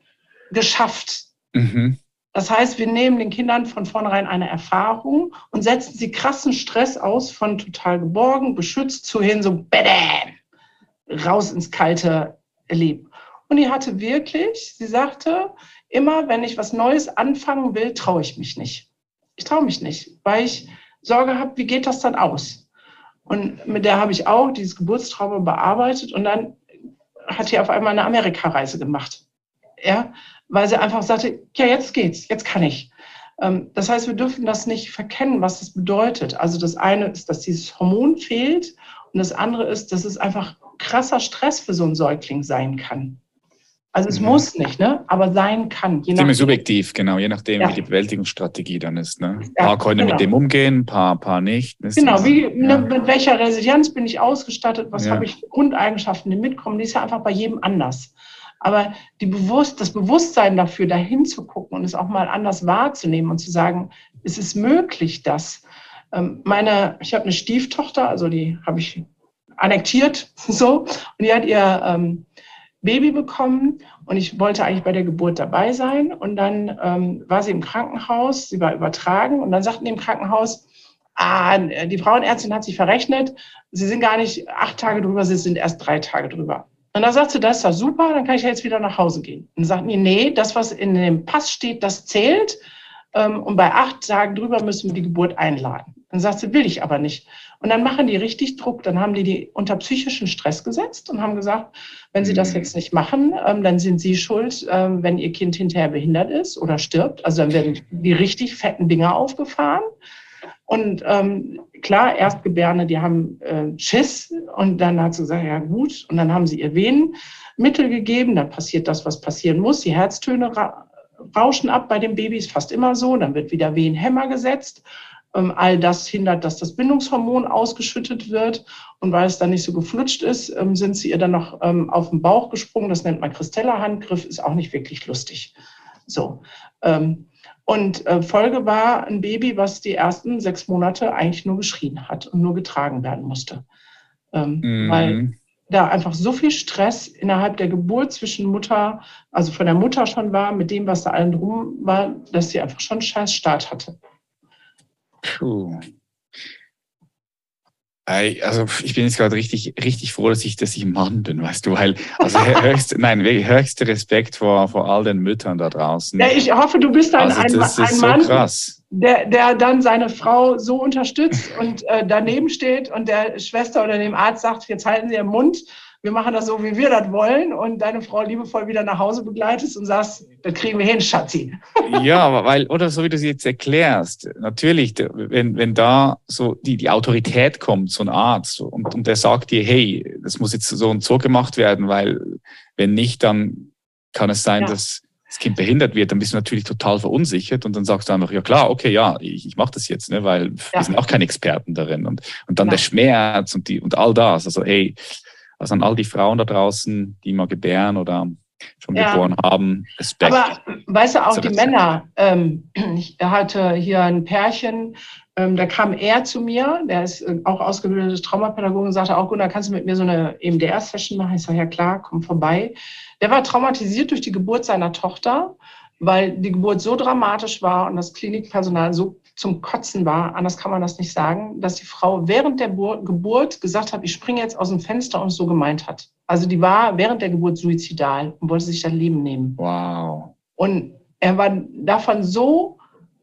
geschafft. Mhm. Das heißt, wir nehmen den Kindern von vornherein eine Erfahrung und setzen sie krassen Stress aus von total geborgen, beschützt zu hin so badam, raus ins kalte Leben. Und die hatte wirklich, sie sagte, immer wenn ich was Neues anfangen will, traue ich mich nicht. Ich traue mich nicht, weil ich Sorge habe, wie geht das dann aus? Und mit der habe ich auch dieses Geburtstrauma bearbeitet und dann hat sie auf einmal eine Amerikareise gemacht. Ja, weil sie einfach sagte, ja, jetzt geht's, jetzt kann ich. Ähm, das heißt, wir dürfen das nicht verkennen, was das bedeutet. Also das eine ist, dass dieses Hormon fehlt und das andere ist, dass es einfach krasser Stress für so einen Säugling sein kann. Also es mhm. muss nicht, ne? aber sein kann. Je Ziemlich subjektiv, genau, je nachdem, ja. wie die Bewältigungsstrategie dann ist. Ne? Ein ja, paar können genau. mit dem umgehen, ein paar, paar nicht. Das genau, wie, ja. ne, mit welcher Resilienz bin ich ausgestattet, was habe ich Grundeigenschaften, die mitkommen, die ist ja einfach bei jedem anders. Aber die Bewusst, das Bewusstsein dafür, dahin zu gucken und es auch mal anders wahrzunehmen und zu sagen, es ist möglich, dass ähm, meine, ich habe eine Stieftochter, also die habe ich annektiert, so, und die hat ihr ähm, Baby bekommen und ich wollte eigentlich bei der Geburt dabei sein. Und dann ähm, war sie im Krankenhaus, sie war übertragen und dann sagten die im Krankenhaus, ah, die Frauenärztin hat sich verrechnet, sie sind gar nicht acht Tage drüber, sie sind erst drei Tage drüber. Und dann sagt sie, das ist doch super, dann kann ich ja jetzt wieder nach Hause gehen. Und sagten die, nee, das, was in dem Pass steht, das zählt. Ähm, und bei acht Tagen drüber müssen wir die Geburt einladen. Dann sagt sie, will ich aber nicht. Und dann machen die richtig Druck. Dann haben die die unter psychischen Stress gesetzt und haben gesagt, wenn sie das mhm. jetzt nicht machen, ähm, dann sind sie schuld, ähm, wenn ihr Kind hinterher behindert ist oder stirbt. Also dann werden die richtig fetten Dinger aufgefahren. Und ähm, klar, Erstgebärende, die haben äh, Schiss. Und dann hat sie gesagt, ja gut. Und dann haben sie ihr Venenmittel gegeben. Dann passiert das, was passieren muss. Die Herztöne ra rauschen ab bei den Babys, fast immer so. Dann wird wieder Wehenhämmer gesetzt. Ähm, all das hindert, dass das Bindungshormon ausgeschüttet wird. Und weil es dann nicht so geflutscht ist, ähm, sind sie ihr dann noch ähm, auf den Bauch gesprungen. Das nennt man Kristella-Handgriff, ist auch nicht wirklich lustig. So. Und äh, Folge war ein Baby, was die ersten sechs Monate eigentlich nur geschrien hat und nur getragen werden musste. Mhm. Weil da einfach so viel Stress innerhalb der Geburt zwischen Mutter, also von der Mutter schon war, mit dem, was da allen drum war, dass sie einfach schon einen scheiß Start hatte. Puh. Also ich bin jetzt gerade richtig, richtig froh, dass ich, dass ich Mann bin, weißt du, weil also höchst, nein, höchster Respekt vor, vor all den Müttern da draußen. Ja, ich hoffe, du bist dann also, ein, ein so Mann, krass. Der, der dann seine Frau so unterstützt und äh, daneben steht und der Schwester oder dem Arzt sagt, jetzt halten Sie Ihren Mund wir machen das so, wie wir das wollen und deine Frau liebevoll wieder nach Hause begleitest und sagst, das kriegen wir hin, Schatzi. Ja, weil, oder so wie du es jetzt erklärst, natürlich, wenn, wenn da so die, die Autorität kommt, so ein Arzt, und, und der sagt dir, hey, das muss jetzt so und so gemacht werden, weil wenn nicht, dann kann es sein, ja. dass das Kind behindert wird, dann bist du natürlich total verunsichert und dann sagst du einfach, ja klar, okay, ja, ich, ich mache das jetzt, ne, weil ja. wir sind auch keine Experten darin. Und, und dann ja. der Schmerz und, die, und all das. Also hey, also an all die Frauen da draußen, die mal gebären oder schon ja. geboren haben, Respekt. Aber weißt du, auch die Männer, ähm, ich hatte hier ein Pärchen, ähm, da kam er zu mir, der ist äh, auch ausgebildetes Traumapädagoge und sagte auch, Gunnar, kannst du mit mir so eine EMDR-Session machen? Ich sage, ja klar, komm vorbei. Der war traumatisiert durch die Geburt seiner Tochter, weil die Geburt so dramatisch war und das Klinikpersonal so zum Kotzen war, anders kann man das nicht sagen, dass die Frau während der Geburt gesagt hat, ich springe jetzt aus dem Fenster und so gemeint hat. Also die war während der Geburt suizidal und wollte sich das Leben nehmen. Wow. Und er war davon so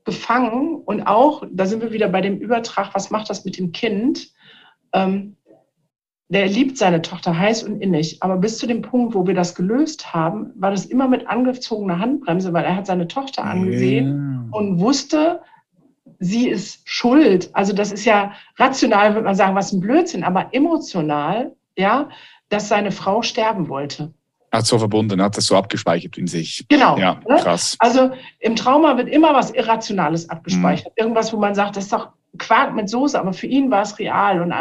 gefangen und auch, da sind wir wieder bei dem Übertrag, was macht das mit dem Kind? Ähm, der liebt seine Tochter heiß und innig, aber bis zu dem Punkt, wo wir das gelöst haben, war das immer mit angezogener Handbremse, weil er hat seine Tochter angesehen yeah. und wusste, sie ist schuld. Also das ist ja rational, würde man sagen, was ein Blödsinn, aber emotional, ja, dass seine Frau sterben wollte hat so verbunden, hat das so abgespeichert in sich. Genau. Ja, ne? krass. Also im Trauma wird immer was Irrationales abgespeichert. Mhm. Irgendwas, wo man sagt, das ist doch Quark mit Soße, aber für ihn war es real. Und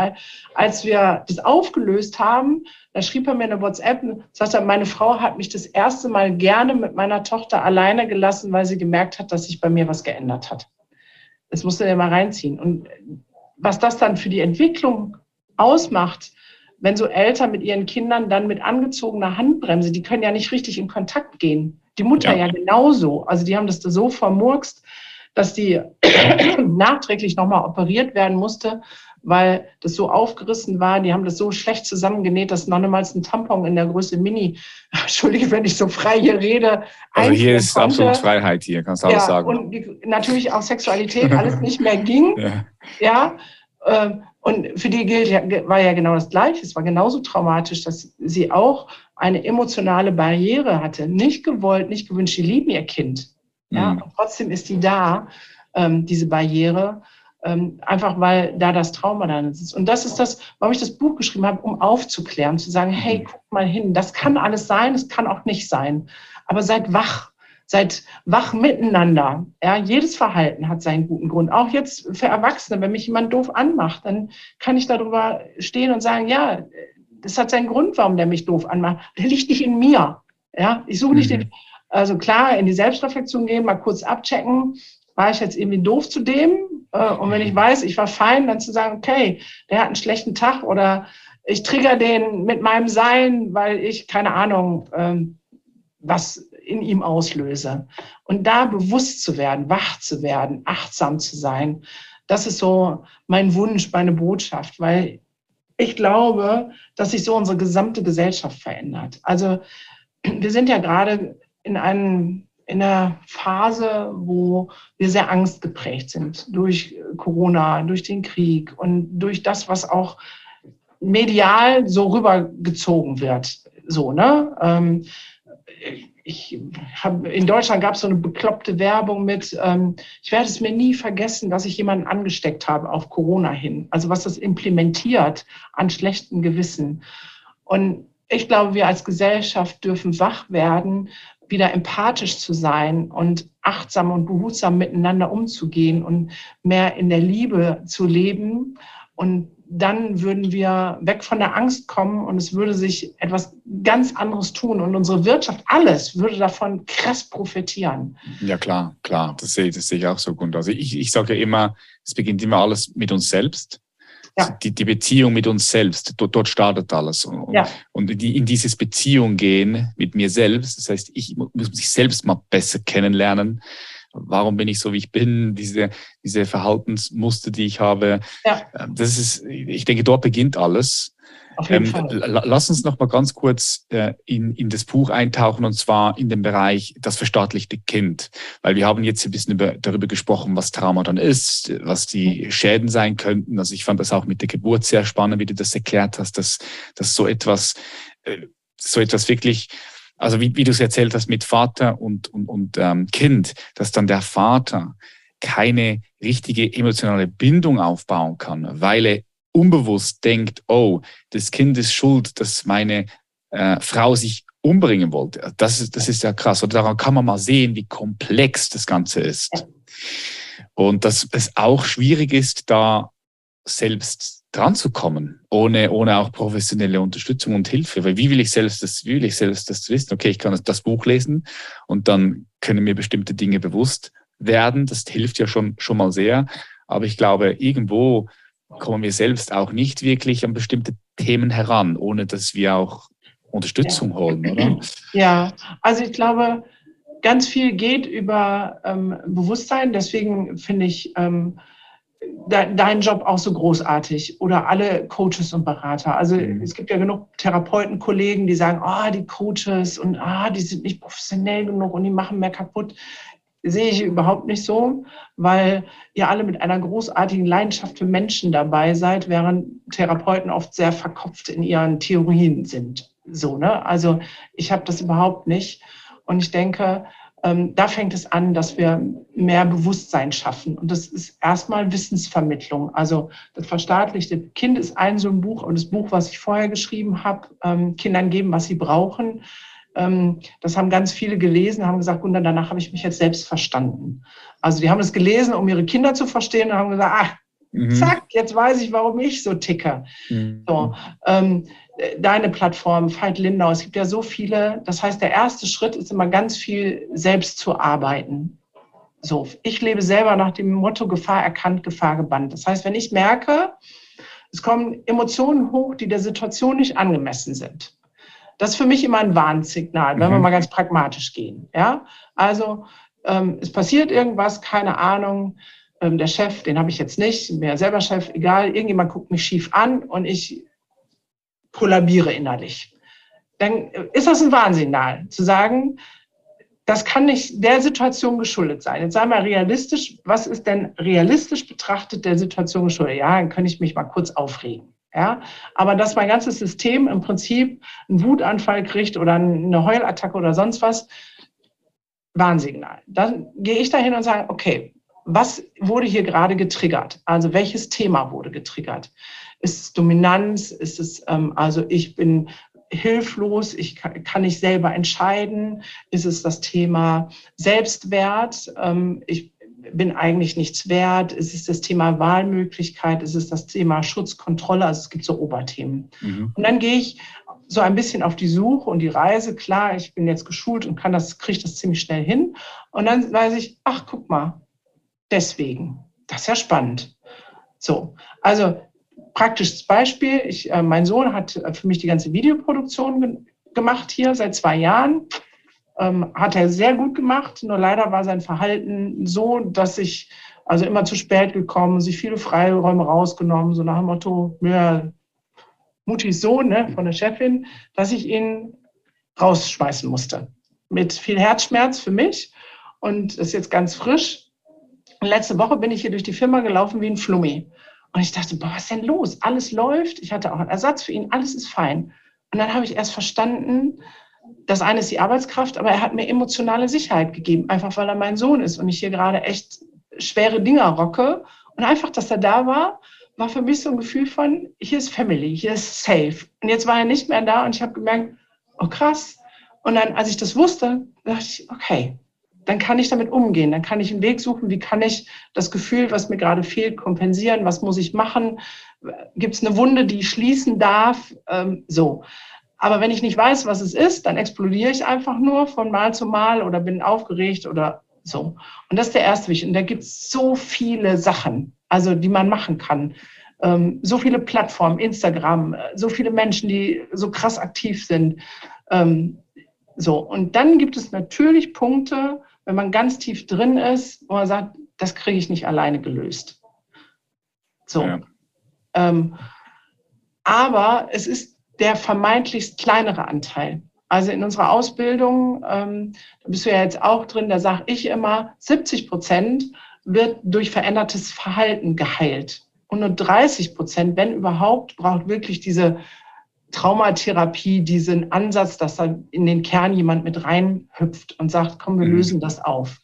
als wir das aufgelöst haben, da schrieb er mir eine WhatsApp, sagte er, meine Frau hat mich das erste Mal gerne mit meiner Tochter alleine gelassen, weil sie gemerkt hat, dass sich bei mir was geändert hat. Das musste er mal reinziehen. Und was das dann für die Entwicklung ausmacht, wenn so Eltern mit ihren Kindern dann mit angezogener Handbremse, die können ja nicht richtig in Kontakt gehen. Die Mutter ja, ja genauso. Also die haben das da so vermurkst, dass die nachträglich nochmal operiert werden musste, weil das so aufgerissen war. Die haben das so schlecht zusammengenäht, dass noch niemals ein Tampon in der Größe Mini, Entschuldige, wenn ich so frei hier rede. Also hier ist konnte. absolut Freiheit hier, kannst du alles ja, sagen. Und die, natürlich auch Sexualität alles nicht mehr ging. ja. ja ähm, und für die gilt, war ja genau das Gleiche. Es war genauso traumatisch, dass sie auch eine emotionale Barriere hatte. Nicht gewollt, nicht gewünscht. Die lieben ihr Kind. Ja, mhm. und trotzdem ist die da, ähm, diese Barriere, einfach weil da das Trauma dann ist. Und das ist das, warum ich das Buch geschrieben habe, um aufzuklären, zu sagen, hey, mhm. guck mal hin, das kann alles sein, es kann auch nicht sein. Aber seid wach, Seid wach miteinander. Ja, jedes Verhalten hat seinen guten Grund. Auch jetzt für Erwachsene, wenn mich jemand doof anmacht, dann kann ich darüber stehen und sagen, ja, das hat seinen Grund, warum der mich doof anmacht. Der liegt nicht in mir. Ja, ich suche nicht mhm. den, also klar, in die Selbstreflexion gehen, mal kurz abchecken. War ich jetzt irgendwie doof zu dem? Äh, und wenn ich weiß, ich war fein, dann zu sagen, okay, der hat einen schlechten Tag oder ich trigger den mit meinem Sein, weil ich, keine Ahnung, ähm, was in ihm auslöse. Und da bewusst zu werden, wach zu werden, achtsam zu sein, das ist so mein Wunsch, meine Botschaft, weil ich glaube, dass sich so unsere gesamte Gesellschaft verändert. Also wir sind ja gerade in einem in einer Phase, wo wir sehr angstgeprägt sind durch Corona, durch den Krieg und durch das, was auch medial so rübergezogen wird. So, ne? Ähm, ich habe in Deutschland gab es so eine bekloppte Werbung mit, ähm, ich werde es mir nie vergessen, dass ich jemanden angesteckt habe auf Corona hin. Also was das implementiert an schlechten Gewissen. Und ich glaube, wir als Gesellschaft dürfen wach werden, wieder empathisch zu sein und achtsam und behutsam miteinander umzugehen und mehr in der Liebe zu leben und dann würden wir weg von der Angst kommen und es würde sich etwas ganz anderes tun und unsere Wirtschaft, alles würde davon krass profitieren. Ja, klar, klar, das sehe, das sehe ich auch so gut. Also ich, ich sage immer, es beginnt immer alles mit uns selbst. Ja. Die, die Beziehung mit uns selbst, dort, dort startet alles. Und, ja. und die, in dieses Beziehung gehen mit mir selbst, das heißt, ich muss mich selbst mal besser kennenlernen warum bin ich so, wie ich bin, diese, diese Verhaltensmuster, die ich habe. Ja. Das ist, ich denke, dort beginnt alles. Auf jeden ähm, Fall. Lass uns noch mal ganz kurz äh, in, in das Buch eintauchen und zwar in den Bereich das verstaatlichte Kind, weil wir haben jetzt ein bisschen über, darüber gesprochen, was Trauma dann ist, was die. Schäden sein könnten. Also ich fand das auch mit der Geburt sehr spannend, wie du das erklärt hast, dass, dass so etwas, äh, so etwas wirklich also wie, wie du es erzählt hast mit Vater und, und, und ähm, Kind, dass dann der Vater keine richtige emotionale Bindung aufbauen kann, weil er unbewusst denkt, oh, das Kind ist schuld, dass meine äh, Frau sich umbringen wollte. Das ist, das ist ja krass. Und daran kann man mal sehen, wie komplex das Ganze ist. Und dass es auch schwierig ist, da selbst dran zu kommen, ohne, ohne auch professionelle Unterstützung und Hilfe. Weil wie will ich selbst das, wie will ich selbst das wissen? Okay, ich kann das Buch lesen und dann können mir bestimmte Dinge bewusst werden. Das hilft ja schon, schon mal sehr. Aber ich glaube, irgendwo kommen wir selbst auch nicht wirklich an bestimmte Themen heran, ohne dass wir auch Unterstützung ja. holen, oder? Ja, also ich glaube, ganz viel geht über ähm, Bewusstsein. Deswegen finde ich ähm, de deinen Job auch so großartig oder alle Coaches und Berater. Also mhm. es gibt ja genug Therapeutenkollegen, die sagen, ah, oh, die Coaches und ah, die sind nicht professionell genug und die machen mehr kaputt sehe ich überhaupt nicht so, weil ihr alle mit einer großartigen Leidenschaft für Menschen dabei seid, während Therapeuten oft sehr verkopft in ihren Theorien sind. So, ne? Also ich habe das überhaupt nicht. Und ich denke, ähm, da fängt es an, dass wir mehr Bewusstsein schaffen. Und das ist erstmal Wissensvermittlung. Also das verstaatlichte Kind ist ein so ein Buch und das Buch, was ich vorher geschrieben habe, ähm, Kindern geben, was sie brauchen das haben ganz viele gelesen, haben gesagt, und danach habe ich mich jetzt selbst verstanden. Also die haben es gelesen, um ihre Kinder zu verstehen und haben gesagt, ach, mhm. zack, jetzt weiß ich, warum ich so ticke. Mhm. So, ähm, deine Plattform, Veit Lindau, es gibt ja so viele. Das heißt, der erste Schritt ist immer ganz viel selbst zu arbeiten. So, ich lebe selber nach dem Motto Gefahr erkannt, Gefahr gebannt. Das heißt, wenn ich merke, es kommen Emotionen hoch, die der Situation nicht angemessen sind, das ist für mich immer ein Warnsignal, wenn mhm. wir mal ganz pragmatisch gehen. Ja, also ähm, es passiert irgendwas, keine Ahnung. Ähm, der Chef, den habe ich jetzt nicht, bin ja selber Chef, egal. Irgendjemand guckt mich schief an und ich kollabiere innerlich. Dann ist das ein Warnsignal, zu sagen, das kann nicht der Situation geschuldet sein. Jetzt sei mal realistisch, was ist denn realistisch betrachtet der Situation geschuldet? Ja, dann kann ich mich mal kurz aufregen. Ja, aber dass mein ganzes System im Prinzip einen Wutanfall kriegt oder eine Heulattacke oder sonst was, Warnsignal. Dann gehe ich dahin und sage, okay, was wurde hier gerade getriggert? Also welches Thema wurde getriggert? Ist es Dominanz? Ist es, ähm, also ich bin hilflos, ich kann, nicht selber entscheiden? Ist es das Thema Selbstwert? Ähm, ich bin eigentlich nichts wert? Ist es das Thema Wahlmöglichkeit? Ist es das Thema Schutzkontrolle? Also es gibt so Oberthemen. Mhm. Und dann gehe ich so ein bisschen auf die Suche und die Reise. Klar, ich bin jetzt geschult und kann das, kriege das ziemlich schnell hin. Und dann weiß ich, ach, guck mal, deswegen. Das ist ja spannend. So, also praktisches Beispiel. Ich, äh, mein Sohn hat für mich die ganze Videoproduktion ge gemacht hier seit zwei Jahren. Ähm, hat er sehr gut gemacht, nur leider war sein Verhalten so, dass ich also immer zu spät gekommen, sich viele Freiräume rausgenommen, so nach dem Motto, ja, Mutis Sohn ne, von der Chefin, dass ich ihn rausschmeißen musste. Mit viel Herzschmerz für mich und ist jetzt ganz frisch. Letzte Woche bin ich hier durch die Firma gelaufen wie ein Flummi. Und ich dachte, boah, was ist denn los? Alles läuft. Ich hatte auch einen Ersatz für ihn, alles ist fein. Und dann habe ich erst verstanden, das eine ist die Arbeitskraft, aber er hat mir emotionale Sicherheit gegeben, einfach weil er mein Sohn ist und ich hier gerade echt schwere Dinger rocke. Und einfach, dass er da war, war für mich so ein Gefühl von, hier ist Family, hier ist safe. Und jetzt war er nicht mehr da und ich habe gemerkt, oh krass. Und dann, als ich das wusste, dachte ich, okay, dann kann ich damit umgehen. Dann kann ich einen Weg suchen, wie kann ich das Gefühl, was mir gerade fehlt, kompensieren, was muss ich machen, gibt es eine Wunde, die ich schließen darf, ähm, so. Aber wenn ich nicht weiß, was es ist, dann explodiere ich einfach nur von Mal zu Mal oder bin aufgeregt oder so. Und das ist der erste Weg. Und da gibt es so viele Sachen, also die man machen kann. Ähm, so viele Plattformen, Instagram, äh, so viele Menschen, die so krass aktiv sind. Ähm, so. Und dann gibt es natürlich Punkte, wenn man ganz tief drin ist, wo man sagt, das kriege ich nicht alleine gelöst. So. Ja. Ähm, aber es ist der vermeintlichst kleinere Anteil. Also in unserer Ausbildung, ähm, da bist du ja jetzt auch drin, da sage ich immer, 70 Prozent wird durch verändertes Verhalten geheilt. Und nur 30 Prozent, wenn überhaupt, braucht wirklich diese Traumatherapie, diesen Ansatz, dass da in den Kern jemand mit reinhüpft und sagt, komm, wir mhm. lösen das auf.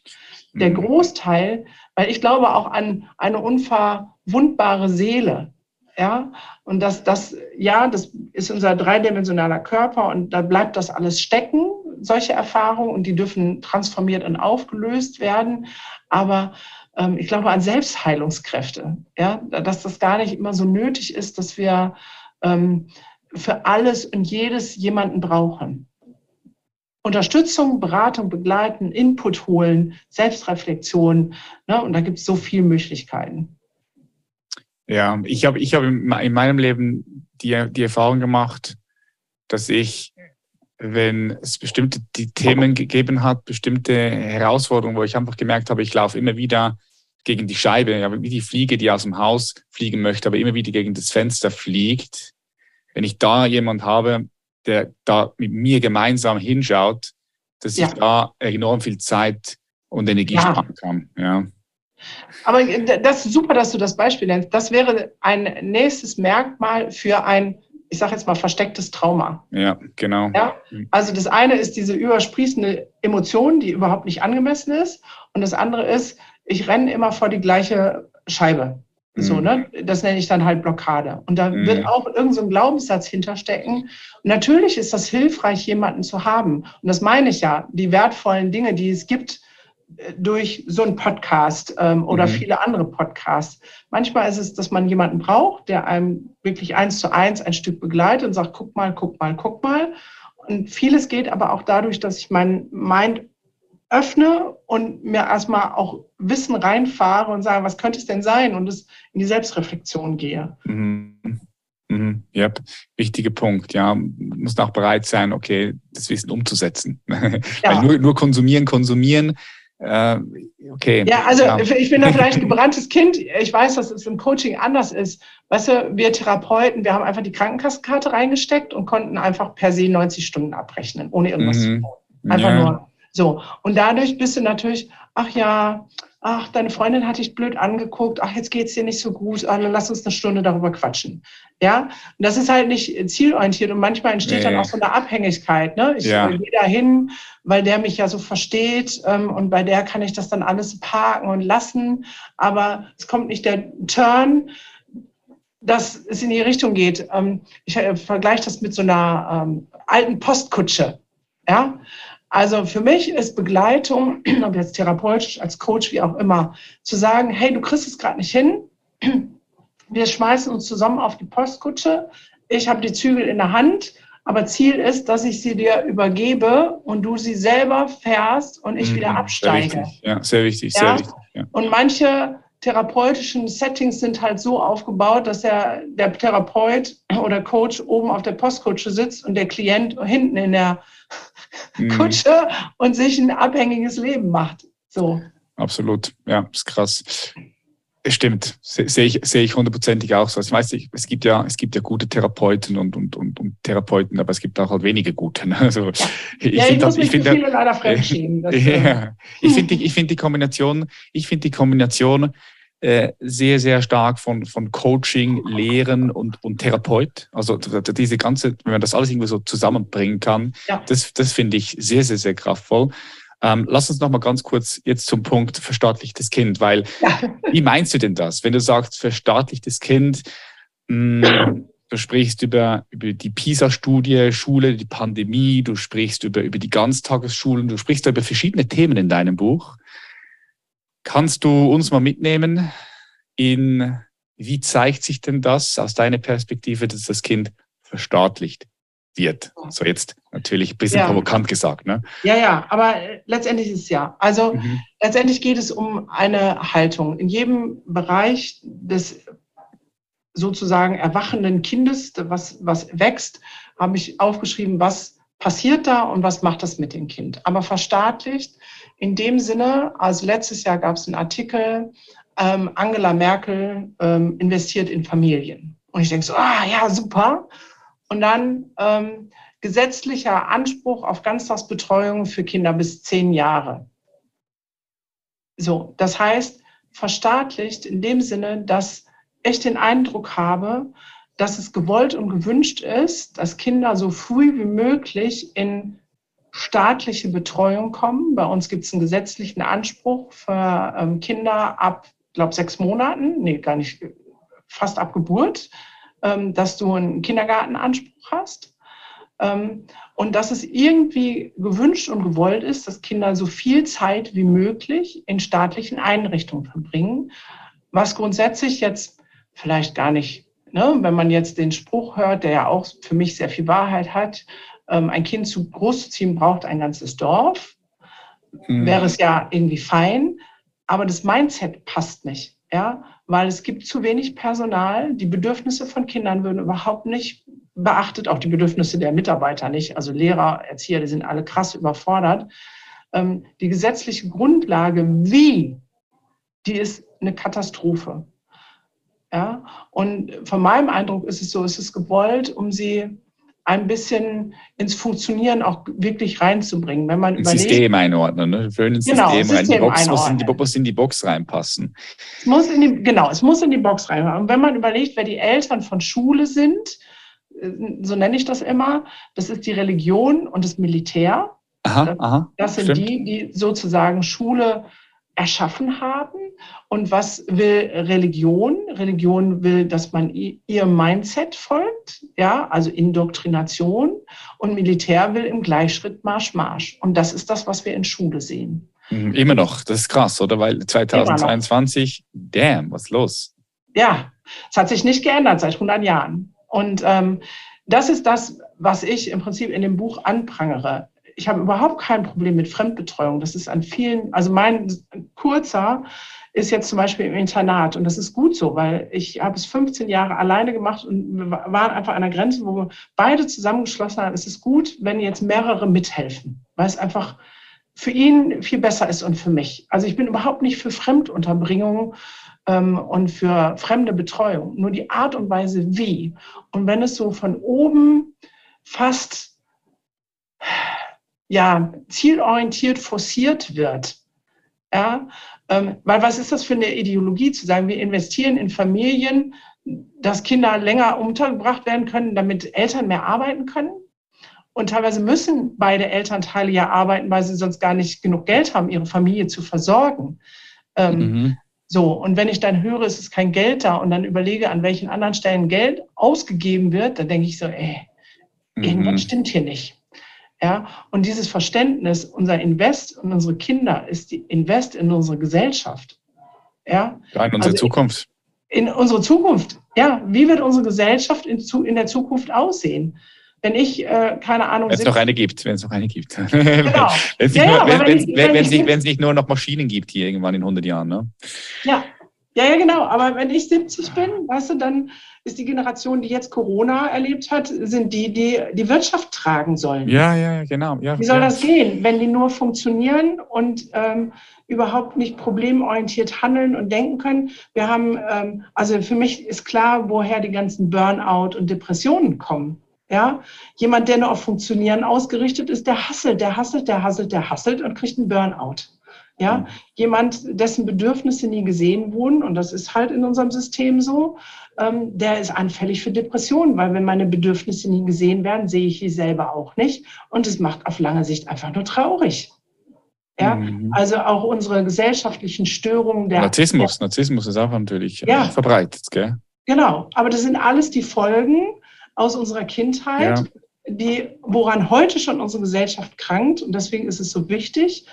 Der mhm. Großteil, weil ich glaube auch an eine unverwundbare Seele. Ja, und das, das, ja, das ist unser dreidimensionaler Körper und da bleibt das alles stecken, solche Erfahrungen, und die dürfen transformiert und aufgelöst werden. Aber ähm, ich glaube an Selbstheilungskräfte, ja, dass das gar nicht immer so nötig ist, dass wir ähm, für alles und jedes jemanden brauchen. Unterstützung, Beratung, Begleiten, Input holen, Selbstreflexion. Ne? Und da gibt es so viele Möglichkeiten. Ja, ich habe ich hab in meinem Leben die, die Erfahrung gemacht, dass ich, wenn es bestimmte die Themen gegeben hat, bestimmte Herausforderungen, wo ich einfach gemerkt habe, ich laufe immer wieder gegen die Scheibe, ja, wie die Fliege, die aus dem Haus fliegen möchte, aber immer wieder gegen das Fenster fliegt. Wenn ich da jemand habe, der da mit mir gemeinsam hinschaut, dass ja. ich da enorm viel Zeit und Energie ja. sparen kann. Ja. Aber das ist super, dass du das Beispiel nennst. Das wäre ein nächstes Merkmal für ein, ich sage jetzt mal, verstecktes Trauma. Ja, genau. Ja? Also das eine ist diese übersprießende Emotion, die überhaupt nicht angemessen ist. Und das andere ist, ich renne immer vor die gleiche Scheibe. So, mhm. ne? Das nenne ich dann halt Blockade. Und da mhm. wird auch irgendein so Glaubenssatz hinterstecken. Und natürlich ist das hilfreich, jemanden zu haben. Und das meine ich ja, die wertvollen Dinge, die es gibt äh, durch so einen Podcast ähm, oder mhm. viele andere Podcasts. Manchmal ist es, dass man jemanden braucht, der einem wirklich eins zu eins ein Stück begleitet und sagt, guck mal, guck mal, guck mal. Und vieles geht aber auch dadurch, dass ich mein Mind öffne und mir erstmal auch Wissen reinfahre und sage, was könnte es denn sein und es in die Selbstreflexion gehe. Mhm. Mhm. Ja, wichtiger Punkt. Ja, muss auch bereit sein, okay, das Wissen umzusetzen. Ja. Weil nur, nur konsumieren, konsumieren. Äh, okay. Ja, also ja. ich bin da vielleicht ein gebranntes Kind. Ich weiß, dass es im Coaching anders ist. Weißt du, wir Therapeuten, wir haben einfach die Krankenkassenkarte reingesteckt und konnten einfach per se 90 Stunden abrechnen, ohne irgendwas mhm. zu tun. Einfach ja. nur so. Und dadurch bist du natürlich, ach ja, ach, deine Freundin hat dich blöd angeguckt, ach, jetzt geht's dir nicht so gut, dann lass uns eine Stunde darüber quatschen. Ja, und das ist halt nicht zielorientiert und manchmal entsteht nee. dann auch so eine Abhängigkeit. Ne? Ich ja. gehe da hin, weil der mich ja so versteht ähm, und bei der kann ich das dann alles parken und lassen, aber es kommt nicht der Turn, dass es in die Richtung geht. Ähm, ich äh, vergleiche das mit so einer ähm, alten Postkutsche. Ja, also für mich ist Begleitung, ob jetzt therapeutisch, als Coach, wie auch immer, zu sagen, hey, du kriegst es gerade nicht hin. Wir schmeißen uns zusammen auf die Postkutsche. Ich habe die Zügel in der Hand, aber Ziel ist, dass ich sie dir übergebe und du sie selber fährst und ich mhm, wieder absteige. Sehr wichtig, ja, sehr wichtig. Ja? Sehr wichtig ja. Und manche therapeutischen Settings sind halt so aufgebaut, dass der, der Therapeut oder Coach oben auf der Postkutsche sitzt und der Klient hinten in der mhm. Kutsche und sich ein abhängiges Leben macht. So. Absolut, ja, ist krass. Stimmt, sehe ich, sehe ich hundertprozentig auch so. Also ich weiß, es gibt ja, es gibt ja gute Therapeuten und, und, und, und Therapeuten, aber es gibt auch halt wenige gute. Ne? Also, ich ja, ich muss mich ich finde, viele leider fremdschämen. Ja, ich finde die, ich finde die Kombination, ich finde die Kombination sehr, sehr stark von, von Coaching, Lehren und, und Therapeut. Also diese ganze, wenn man das alles irgendwie so zusammenbringen kann, ja. das, das finde ich sehr, sehr, sehr kraftvoll. Ähm, lass uns noch mal ganz kurz jetzt zum Punkt verstaatlichtes Kind, weil ja. wie meinst du denn das, wenn du sagst verstaatlichtes Kind? Mh, hm, du sprichst über, über die PISA-Studie, Schule, die Pandemie, du sprichst über, über die Ganztagesschulen, du sprichst über verschiedene Themen in deinem Buch. Kannst du uns mal mitnehmen in, wie zeigt sich denn das aus deiner Perspektive, dass das Kind verstaatlicht wird? So jetzt natürlich ein bisschen ja. provokant gesagt, ne? Ja, ja, aber letztendlich ist es ja. Also mhm. letztendlich geht es um eine Haltung. In jedem Bereich des sozusagen erwachenden Kindes, was, was wächst, habe ich aufgeschrieben, was passiert da und was macht das mit dem Kind. Aber verstaatlicht in dem Sinne, also letztes Jahr gab es einen Artikel, ähm, Angela Merkel ähm, investiert in Familien. Und ich denke so, ah ja, super. Und dann ähm, gesetzlicher Anspruch auf Ganztagsbetreuung für Kinder bis zehn Jahre. So, das heißt, verstaatlicht in dem Sinne, dass ich den Eindruck habe, dass es gewollt und gewünscht ist, dass Kinder so früh wie möglich in staatliche Betreuung kommen. Bei uns gibt es einen gesetzlichen Anspruch für ähm, Kinder ab, glaube sechs Monaten, nee, gar nicht, fast ab Geburt, ähm, dass du einen Kindergartenanspruch hast. Ähm, und dass es irgendwie gewünscht und gewollt ist, dass Kinder so viel Zeit wie möglich in staatlichen Einrichtungen verbringen, was grundsätzlich jetzt vielleicht gar nicht, ne, wenn man jetzt den Spruch hört, der ja auch für mich sehr viel Wahrheit hat, ähm, ein Kind zu groß zu ziehen braucht ein ganzes Dorf, mhm. wäre es ja irgendwie fein, aber das Mindset passt nicht, ja, weil es gibt zu wenig Personal, die Bedürfnisse von Kindern würden überhaupt nicht beachtet, auch die Bedürfnisse der Mitarbeiter nicht, also Lehrer, Erzieher, die sind alle krass überfordert. Ähm, die gesetzliche Grundlage, wie, die ist eine Katastrophe. Ja, und von meinem Eindruck ist es so, es ist gewollt, um sie ein bisschen ins Funktionieren auch wirklich reinzubringen. Wenn man überlegt, System einordnen, ne? Für ein genau, System, rein. Die Box muss in, die, muss in die Box reinpassen. Es muss in die, genau, es muss in die Box rein. Und wenn man überlegt, wer die Eltern von Schule sind, äh, so nenne ich das immer, das ist die Religion und das Militär. Aha, das, aha, das sind stimmt. die, die sozusagen Schule erschaffen haben. Und was will Religion? Religion will, dass man ihrem Mindset folgt, ja, also Indoktrination. Und Militär will im Gleichschritt Marsch, Marsch. Und das ist das, was wir in Schule sehen. Mhm, immer noch, das ist krass, oder? Weil 2022, damn, was los? Ja, es hat sich nicht geändert seit 100 Jahren. Und ähm, das ist das, was ich im Prinzip in dem Buch anprangere ich habe überhaupt kein Problem mit Fremdbetreuung. Das ist an vielen, also mein kurzer ist jetzt zum Beispiel im Internat und das ist gut so, weil ich habe es 15 Jahre alleine gemacht und wir waren einfach an der Grenze, wo wir beide zusammengeschlossen haben. Es ist gut, wenn jetzt mehrere mithelfen, weil es einfach für ihn viel besser ist und für mich. Also ich bin überhaupt nicht für Fremdunterbringung ähm, und für fremde Betreuung, nur die Art und Weise wie. Und wenn es so von oben fast ja, zielorientiert forciert wird. Ja, ähm, weil was ist das für eine Ideologie, zu sagen, wir investieren in Familien, dass Kinder länger untergebracht werden können, damit Eltern mehr arbeiten können? Und teilweise müssen beide Elternteile ja arbeiten, weil sie sonst gar nicht genug Geld haben, ihre Familie zu versorgen. Ähm, mhm. So, und wenn ich dann höre, es ist kein Geld da und dann überlege, an welchen anderen Stellen Geld ausgegeben wird, dann denke ich so, ey, mhm. irgendwas stimmt hier nicht. Ja, und dieses Verständnis, unser Invest in unsere Kinder ist die Invest in unsere Gesellschaft. Ja, ja in unsere also Zukunft. In, in unsere Zukunft. Ja, wie wird unsere Gesellschaft in, in der Zukunft aussehen? wenn ich, äh, keine Ahnung. Wenn es noch eine gibt, wenn es noch eine gibt. Genau. wenn es nicht, ja, wenn, nicht nur noch Maschinen gibt hier irgendwann in 100 Jahren. Ne? Ja, ja, ja, genau. Aber wenn ich 70 bin, weißt du, dann ist die Generation, die jetzt Corona erlebt hat, sind die, die die Wirtschaft tragen sollen. Ja, ja, genau. Ja, Wie soll ja. das gehen, wenn die nur funktionieren und ähm, überhaupt nicht problemorientiert handeln und denken können? Wir haben, ähm, also für mich ist klar, woher die ganzen Burnout und Depressionen kommen. Ja, jemand, der nur auf Funktionieren ausgerichtet ist, der hasselt, der hasselt, der hasselt, der hasselt und kriegt einen Burnout. Ja, mhm. jemand, dessen Bedürfnisse nie gesehen wurden, und das ist halt in unserem System so, ähm, der ist anfällig für Depressionen, weil wenn meine Bedürfnisse nie gesehen werden, sehe ich sie selber auch nicht. Und es macht auf lange Sicht einfach nur traurig. Ja, mhm. also auch unsere gesellschaftlichen Störungen der. Narzissmus, der, Narzissmus ist auch natürlich äh, ja, verbreitet, gell? Genau, aber das sind alles die Folgen aus unserer Kindheit, ja. die, woran heute schon unsere Gesellschaft krankt. Und deswegen ist es so wichtig,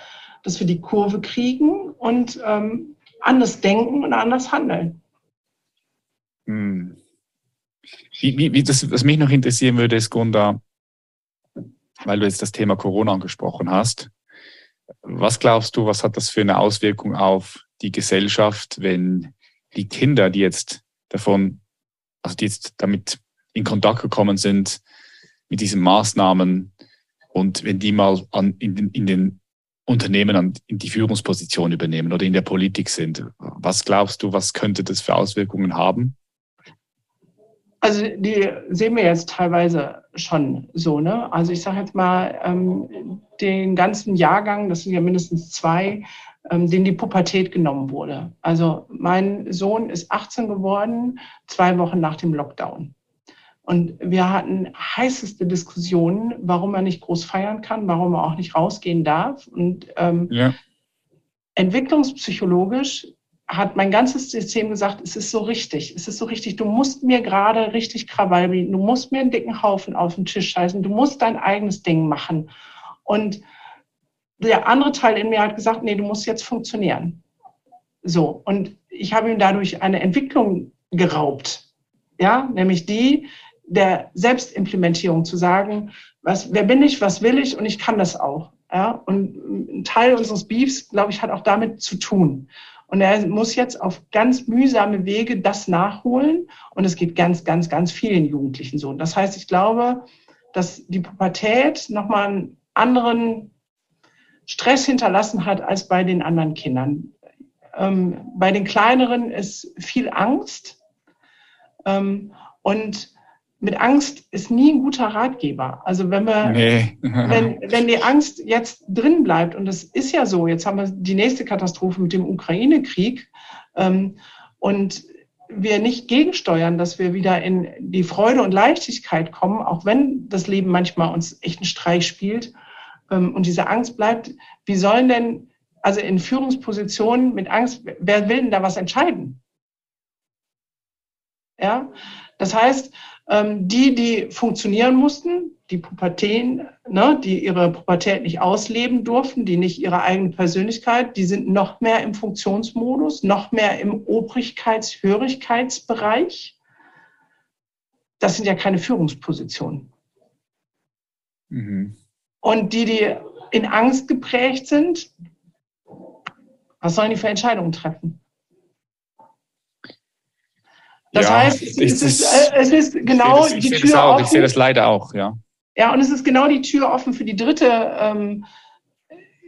dass wir die Kurve kriegen und ähm, anders denken und anders handeln. Hm. Wie, wie, wie das, was mich noch interessieren würde, ist, Gunda, weil du jetzt das Thema Corona angesprochen hast. Was glaubst du, was hat das für eine Auswirkung auf die Gesellschaft, wenn die Kinder, die jetzt davon, also die jetzt damit in Kontakt gekommen sind, mit diesen Maßnahmen und wenn die mal an, in, in den Unternehmen in die Führungsposition übernehmen oder in der Politik sind. Was glaubst du, was könnte das für Auswirkungen haben? Also die sehen wir jetzt teilweise schon so. Ne? Also ich sage jetzt mal, ähm, den ganzen Jahrgang, das sind ja mindestens zwei, ähm, denen die Pubertät genommen wurde. Also mein Sohn ist 18 geworden, zwei Wochen nach dem Lockdown. Und wir hatten heißeste Diskussionen, warum er nicht groß feiern kann, warum er auch nicht rausgehen darf. Und ähm, ja. entwicklungspsychologisch hat mein ganzes System gesagt, es ist so richtig, es ist so richtig, du musst mir gerade richtig Krawall bieten, du musst mir einen dicken Haufen auf den Tisch scheißen, du musst dein eigenes Ding machen. Und der andere Teil in mir hat gesagt, nee, du musst jetzt funktionieren. So, und ich habe ihm dadurch eine Entwicklung geraubt, ja, nämlich die der Selbstimplementierung zu sagen, was, wer bin ich, was will ich und ich kann das auch. Ja, und ein Teil unseres Beefs, glaube ich, hat auch damit zu tun. Und er muss jetzt auf ganz mühsame Wege das nachholen. Und es geht ganz, ganz, ganz vielen Jugendlichen so. Das heißt, ich glaube, dass die Pubertät nochmal einen anderen Stress hinterlassen hat als bei den anderen Kindern. Ähm, bei den kleineren ist viel Angst. Ähm, und mit Angst ist nie ein guter Ratgeber. Also wenn wir, nee. wenn, wenn die Angst jetzt drin bleibt, und das ist ja so, jetzt haben wir die nächste Katastrophe mit dem Ukraine-Krieg, ähm, und wir nicht gegensteuern, dass wir wieder in die Freude und Leichtigkeit kommen, auch wenn das Leben manchmal uns echt einen Streich spielt ähm, und diese Angst bleibt, wie sollen denn, also in Führungspositionen mit Angst, wer will denn da was entscheiden? Ja, das heißt, ähm, die, die funktionieren mussten, die Pubertäten, ne, die ihre Pubertät nicht ausleben durften, die nicht ihre eigene Persönlichkeit, die sind noch mehr im Funktionsmodus, noch mehr im Obrigkeits-Hörigkeitsbereich. Das sind ja keine Führungspositionen. Mhm. Und die, die in Angst geprägt sind, was sollen die für Entscheidungen treffen? Das ja, heißt, es, ist, ist, äh, es ist genau ich die Tür das auch, offen. Ich sehe das leider auch, ja. Ja, und es ist genau die Tür offen für die dritte ähm,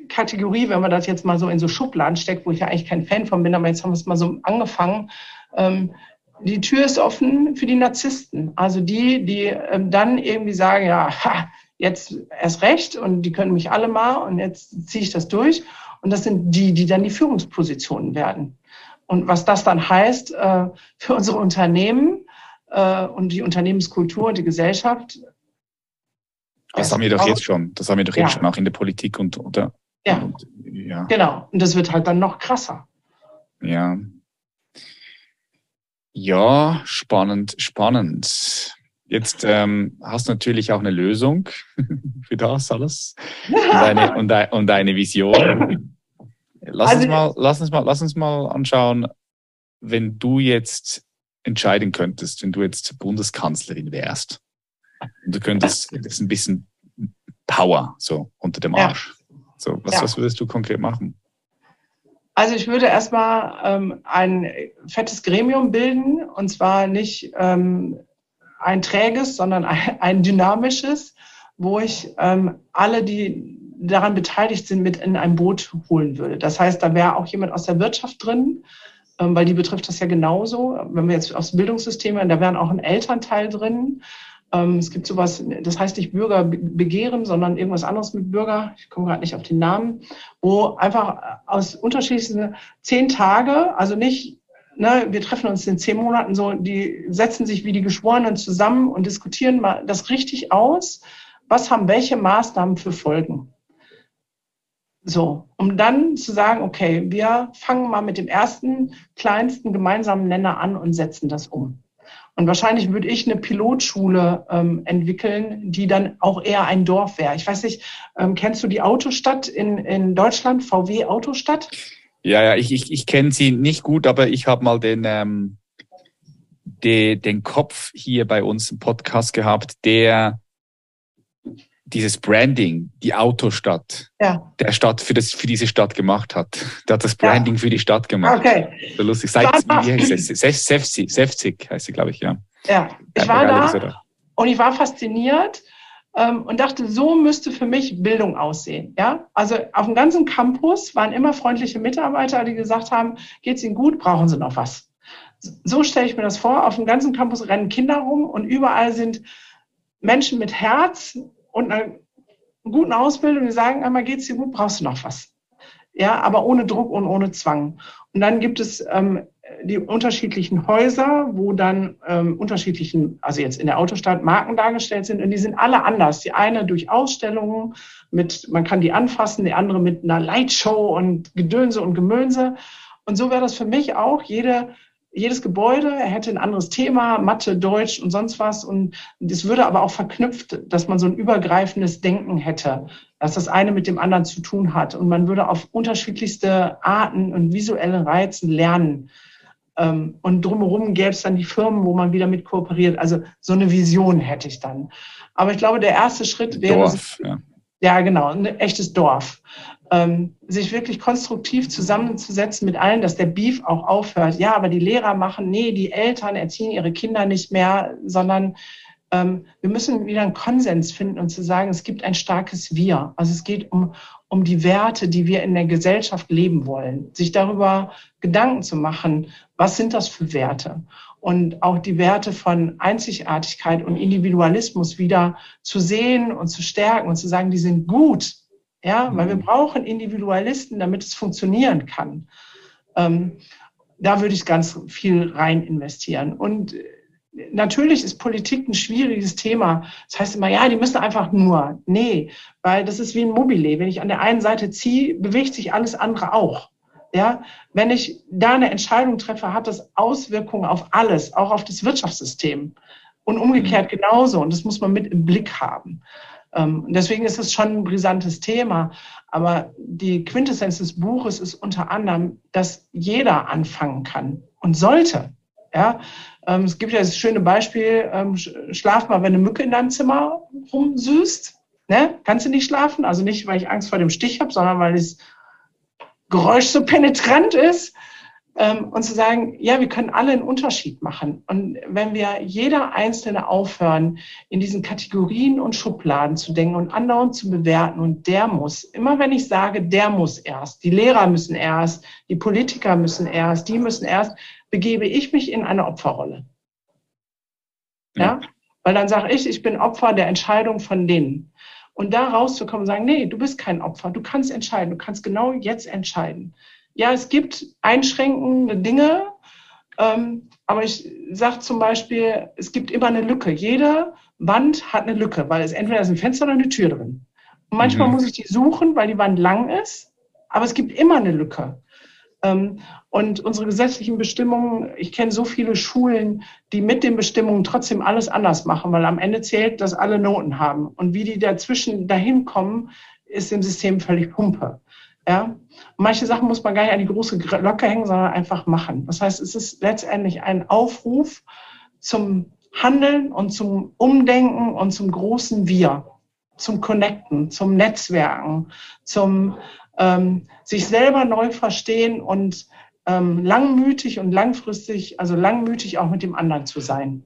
Kategorie, wenn man das jetzt mal so in so Schubladen steckt, wo ich ja eigentlich kein Fan von bin, aber jetzt haben wir es mal so angefangen. Ähm, die Tür ist offen für die Narzissten, also die, die ähm, dann irgendwie sagen, ja, ha, jetzt erst recht und die können mich alle mal und jetzt ziehe ich das durch. Und das sind die, die dann die Führungspositionen werden. Und was das dann heißt äh, für unsere Unternehmen äh, und die Unternehmenskultur und die Gesellschaft. Das haben wir doch jetzt schon. Das haben wir doch ja. jetzt schon auch in der Politik und, oder? Ja. Und, ja. Genau. Und das wird halt dann noch krasser. Ja. Ja, spannend, spannend. Jetzt ähm, hast du natürlich auch eine Lösung für das alles und eine, und, und eine Vision. Lass, also, uns mal, lass, uns mal, lass uns mal anschauen, wenn du jetzt entscheiden könntest, wenn du jetzt Bundeskanzlerin wärst und du könntest das ein bisschen Power so unter dem Arsch. Ja. So, was, ja. was würdest du konkret machen? Also ich würde erstmal ähm, ein fettes Gremium bilden und zwar nicht ähm, ein träges, sondern ein, ein dynamisches, wo ich ähm, alle, die daran beteiligt sind, mit in ein Boot holen würde. Das heißt, da wäre auch jemand aus der Wirtschaft drin, ähm, weil die betrifft das ja genauso. Wenn wir jetzt aufs Bildungssystem gehen, da wären auch ein Elternteil drin. Ähm, es gibt sowas, das heißt nicht Bürger begehren, sondern irgendwas anderes mit Bürger. Ich komme gerade nicht auf den Namen, wo einfach aus unterschiedlichen zehn Tage, also nicht Ne, wir treffen uns in zehn Monaten so, die setzen sich wie die Geschworenen zusammen und diskutieren mal das richtig aus. Was haben welche Maßnahmen für Folgen? So, um dann zu sagen, okay, wir fangen mal mit dem ersten kleinsten gemeinsamen Nenner an und setzen das um. Und wahrscheinlich würde ich eine Pilotschule ähm, entwickeln, die dann auch eher ein Dorf wäre. Ich weiß nicht, ähm, kennst du die Autostadt in, in Deutschland, VW Autostadt? Ja, ja, ich, ich, ich kenne sie nicht gut, aber ich habe mal den, ähm, de, den Kopf hier bei uns im Podcast gehabt, der dieses Branding, die Autostadt, ja. der Stadt für das für diese Stadt gemacht hat. Der hat das Branding ja. für die Stadt gemacht. Okay. So lustig. Seit, wie heißt es? Sefzig heißt sie, glaube ich, ja. Ja, ich war da und ich war fasziniert ähm, und dachte, so müsste für mich Bildung aussehen. Ja, also auf dem ganzen Campus waren immer freundliche Mitarbeiter, die gesagt haben, geht's Ihnen gut, brauchen Sie noch was? So stelle ich mir das vor. Auf dem ganzen Campus rennen Kinder rum und überall sind Menschen mit Herz, und einer guten Ausbildung, die sagen, einmal geht's dir gut, brauchst du noch was. Ja, aber ohne Druck und ohne Zwang. Und dann gibt es ähm, die unterschiedlichen Häuser, wo dann ähm, unterschiedlichen, also jetzt in der Autostadt Marken dargestellt sind und die sind alle anders. Die eine durch Ausstellungen mit, man kann die anfassen, die andere mit einer Lightshow und Gedönse und Gemönse. Und so wäre das für mich auch. Jede, jedes Gebäude hätte ein anderes Thema, Mathe, Deutsch und sonst was. Und es würde aber auch verknüpft, dass man so ein übergreifendes Denken hätte, dass das eine mit dem anderen zu tun hat. Und man würde auf unterschiedlichste Arten und visuelle Reizen lernen. Ähm, und drumherum gäbe es dann die Firmen, wo man wieder mit kooperiert. Also so eine Vision hätte ich dann. Aber ich glaube, der erste Schritt wäre. Dorf, ja. ja, genau, ein echtes Dorf. Ähm, sich wirklich konstruktiv zusammenzusetzen mit allen, dass der Beef auch aufhört. Ja, aber die Lehrer machen, nee, die Eltern erziehen ihre Kinder nicht mehr, sondern ähm, wir müssen wieder einen Konsens finden und zu sagen, es gibt ein starkes Wir. Also es geht um, um die Werte, die wir in der Gesellschaft leben wollen. Sich darüber Gedanken zu machen, was sind das für Werte? Und auch die Werte von Einzigartigkeit und Individualismus wieder zu sehen und zu stärken und zu sagen, die sind gut. Ja, weil wir mhm. brauchen Individualisten, damit es funktionieren kann. Ähm, da würde ich ganz viel rein investieren. Und natürlich ist Politik ein schwieriges Thema. Das heißt immer, ja, die müssen einfach nur. Nee, weil das ist wie ein Mobile. Wenn ich an der einen Seite ziehe, bewegt sich alles andere auch. Ja, wenn ich da eine Entscheidung treffe, hat das Auswirkungen auf alles, auch auf das Wirtschaftssystem. Und umgekehrt mhm. genauso. Und das muss man mit im Blick haben. Ähm, deswegen ist es schon ein brisantes Thema. Aber die Quintessenz des Buches ist unter anderem, dass jeder anfangen kann und sollte. Ja, ähm, es gibt ja das schöne Beispiel, ähm, schlaf mal, wenn eine Mücke in deinem Zimmer rumsüßt. Ne? Kannst du nicht schlafen? Also nicht, weil ich Angst vor dem Stich habe, sondern weil das Geräusch so penetrant ist. Ähm, und zu sagen, ja, wir können alle einen Unterschied machen. Und wenn wir jeder Einzelne aufhören, in diesen Kategorien und Schubladen zu denken und andauernd zu bewerten und der muss, immer wenn ich sage, der muss erst, die Lehrer müssen erst, die Politiker müssen erst, die müssen erst, begebe ich mich in eine Opferrolle. Ja? ja? Weil dann sage ich, ich bin Opfer der Entscheidung von denen. Und da rauszukommen und sagen, nee, du bist kein Opfer, du kannst entscheiden, du kannst genau jetzt entscheiden. Ja, es gibt einschränkende Dinge, ähm, aber ich sage zum Beispiel, es gibt immer eine Lücke. Jede Wand hat eine Lücke, weil es entweder ist ein Fenster oder eine Tür drin. Und manchmal mhm. muss ich die suchen, weil die Wand lang ist, aber es gibt immer eine Lücke. Ähm, und unsere gesetzlichen Bestimmungen, ich kenne so viele Schulen, die mit den Bestimmungen trotzdem alles anders machen, weil am Ende zählt, dass alle Noten haben. Und wie die dazwischen dahin kommen, ist im System völlig Pumpe. Ja? Manche Sachen muss man gar nicht an die große Glocke hängen, sondern einfach machen. Das heißt, es ist letztendlich ein Aufruf zum Handeln und zum Umdenken und zum großen Wir, zum Connecten, zum Netzwerken, zum ähm, sich selber neu verstehen und ähm, langmütig und langfristig, also langmütig auch mit dem anderen zu sein.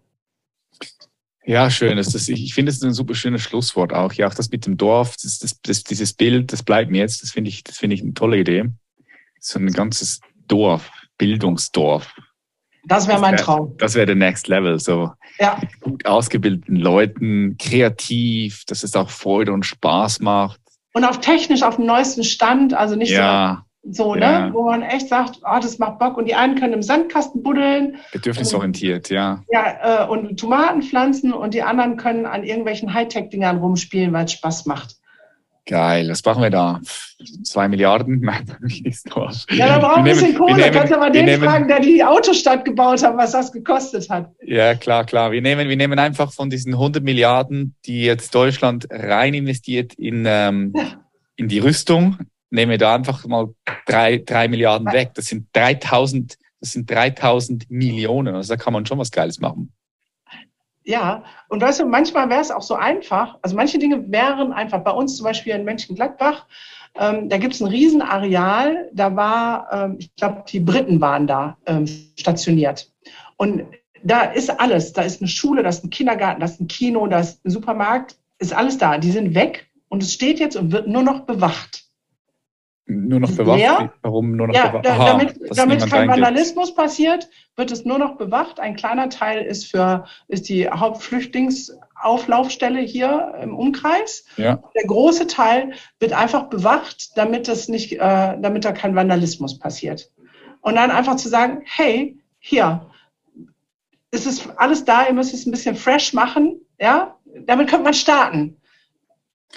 Ja, schön. Das, das, ich finde, das ist ein super schönes Schlusswort auch. Ja, auch das mit dem Dorf, das, das, das, dieses Bild, das bleibt mir jetzt. Das finde ich, das finde ich eine tolle Idee. So ein ganzes Dorf, Bildungsdorf. Das wäre mein Traum. Das wäre der Next Level. So ja. mit gut ausgebildeten Leuten, kreativ, dass es auch Freude und Spaß macht. Und auch technisch auf dem neuesten Stand, also nicht ja. So so, ja. ne? Wo man echt sagt, oh, das macht Bock. Und die einen können im Sandkasten buddeln. Bedürfnisorientiert, ja. Ja, äh, und Tomaten pflanzen und die anderen können an irgendwelchen Hightech-Dingern rumspielen, weil es Spaß macht. Geil, was brauchen wir da? Zwei Milliarden? Nein, Ja, da brauchen wir ein bisschen Kohle. Nehmen, Kannst du aber den nehmen, fragen, der die Autostadt gebaut hat, was das gekostet hat. Ja, klar, klar. Wir nehmen, wir nehmen einfach von diesen 100 Milliarden, die jetzt Deutschland rein investiert in, ähm, in die Rüstung, nehme da einfach mal drei, drei Milliarden weg. Das sind 3000, das sind 3000 Millionen. Also da kann man schon was Geiles machen. Ja, und weißt du, manchmal wäre es auch so einfach. Also manche Dinge wären einfach bei uns zum Beispiel in Mönchengladbach. Ähm, da gibt es ein Riesenareal. Da war, ähm, ich glaube, die Briten waren da ähm, stationiert. Und da ist alles. Da ist eine Schule, da ist ein Kindergarten, da ist ein Kino, da ist ein Supermarkt. Ist alles da. Die sind weg und es steht jetzt und wird nur noch bewacht. Nur noch bewacht? Ja, Warum nur noch ja, bewacht? Aha, damit damit kein Vandalismus passiert, wird es nur noch bewacht. Ein kleiner Teil ist für ist die Hauptflüchtlingsauflaufstelle hier im Umkreis. Ja. Der große Teil wird einfach bewacht, damit das nicht, äh, damit da kein Vandalismus passiert. Und dann einfach zu sagen, hey, hier, es ist alles da, ihr müsst es ein bisschen fresh machen, ja, damit könnte man starten.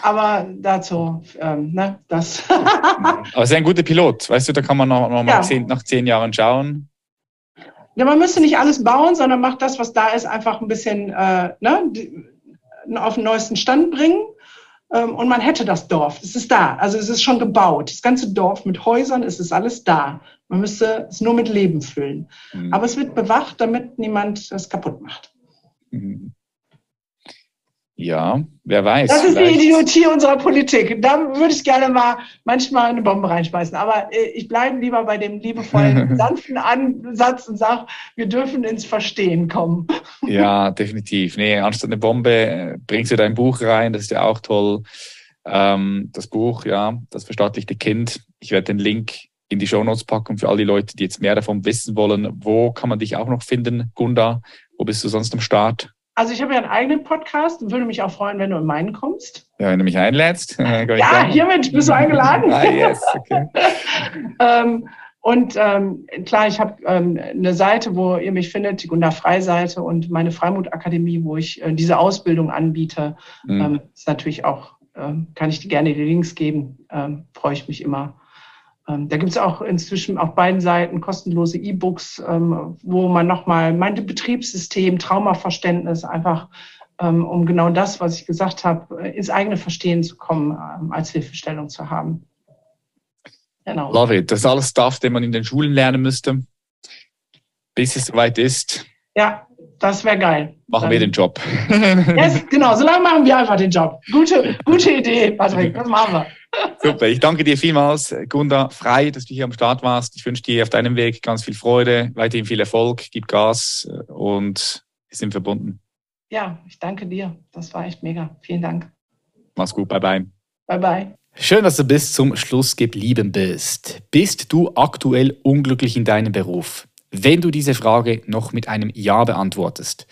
Aber dazu, ähm, ne, das. Aber es ist ein guter Pilot, weißt du, da kann man noch, noch mal Ja. zehn, nach zehn Jahren schauen. Ja, man müsste nicht alles bauen, sondern macht das, was da ist, einfach ein bisschen äh, ne, auf den neuesten Stand bringen. Ähm, und man hätte das Dorf. Es ist da. Also es ist schon gebaut. Das ganze Dorf mit Häusern, es ist alles da. Man müsste es nur mit Leben füllen. Mhm. Aber es wird bewacht, damit niemand es kaputt macht. Mhm. Ja, wer weiß. Das ist die vielleicht- Idiotie unserer Politik. Da würde ich gerne mal manchmal eine Bombe reinschmeißen. Aber äh, ich bleibe lieber bei dem liebevollen, sanften Ansatz und sage, wir dürfen ins Verstehen kommen. Ja, definitiv. Nee, anstatt eine Bombe äh, bringst du dein Buch rein, das ist ja auch toll. Ähm, das Buch, ja, das verstaatlichte Kind. Ich werde den Link in die Shownotes packen für all die Leute, die jetzt mehr davon wissen wollen. Wo kann man dich auch noch finden, Gunda? Wo bist du sonst am Start? Also ich habe ja einen eigenen Podcast und würde mich auch freuen, wenn du in meinen kommst. Ja, wenn du mich einlädst. äh, Ja, hiermit bist du eingeladen. ah, yes, okay. ähm, und ähm, klar, ich habe ähm, eine Seite, wo ihr mich findet, die Gunda Freiseite und meine Freimut Akademie, wo ich äh, diese Ausbildung anbiete. Mhm. Ähm, ist natürlich auch, ähm, kann ich dir gerne die Links geben, ähm, freue ich mich immer. Ähm, da gibt es auch inzwischen auf beiden Seiten kostenlose E-Books, ähm, wo man nochmal mein Betriebssystem, Traumaverständnis einfach, ähm, um genau das, was ich gesagt habe, äh, ins eigene Verstehen zu kommen, als Hilfestellung zu haben. Genau. Love it. Das ist alles Stuff, den man in den Schulen lernen müsste. Bis es soweit ist, Ja, das wäre geil. machen wir den Job. Yes, genau, solange machen wir einfach den Job. Gute, gute Idee, Patrick, das machen wir. Super, ich danke dir vielmals, Gunda, frei, dass du hier am Start warst. Ich wünsche dir auf deinem Weg ganz viel Freude, weiterhin viel Erfolg, gib Gas und wir sind verbunden. Ja, ich danke dir. Das war echt mega. Vielen Dank. Mach's gut, bye bye. Bye, bye. Schön, dass du bis zum Schluss geblieben bist. Bist du aktuell unglücklich in deinem Beruf? Wenn du diese Frage noch mit einem Ja beantwortest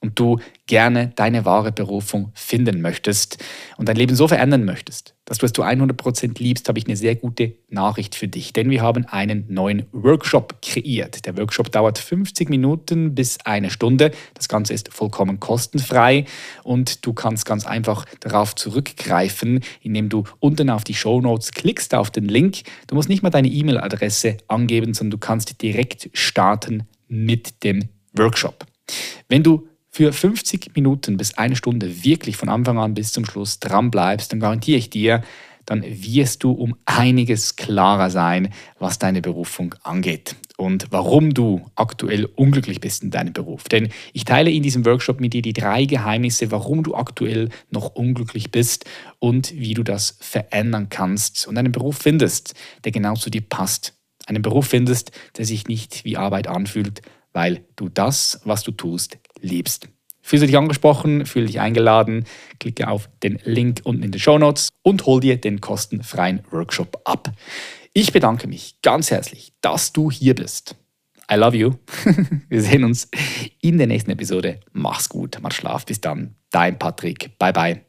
und du gerne deine wahre Berufung finden möchtest und dein Leben so verändern möchtest, dass du es zu 100% liebst, habe ich eine sehr gute Nachricht für dich. Denn wir haben einen neuen Workshop kreiert. Der Workshop dauert 50 Minuten bis eine Stunde. Das Ganze ist vollkommen kostenfrei und du kannst ganz einfach darauf zurückgreifen, indem du unten auf die Show Notes klickst, auf den Link. Du musst nicht mal deine E-Mail-Adresse angeben, sondern du kannst direkt starten mit dem Workshop. Wenn du für 50 Minuten bis eine Stunde wirklich von Anfang an bis zum Schluss dran bleibst, dann garantiere ich dir, dann wirst du um einiges klarer sein, was deine Berufung angeht und warum du aktuell unglücklich bist in deinem Beruf. Denn ich teile in diesem Workshop mit dir die drei Geheimnisse, warum du aktuell noch unglücklich bist und wie du das verändern kannst und einen Beruf findest, der genau zu dir passt. Einen Beruf findest, der sich nicht wie Arbeit anfühlt, weil du das, was du tust, liebst. Fühlst du dich angesprochen, fühle dich eingeladen, klicke auf den Link unten in den Show Notes und hol dir den kostenfreien Workshop ab. Ich bedanke mich ganz herzlich, dass du hier bist. I love you. Wir sehen uns in der nächsten Episode. Mach's gut, mach Schlaf. Bis dann. Dein Patrick. Bye bye.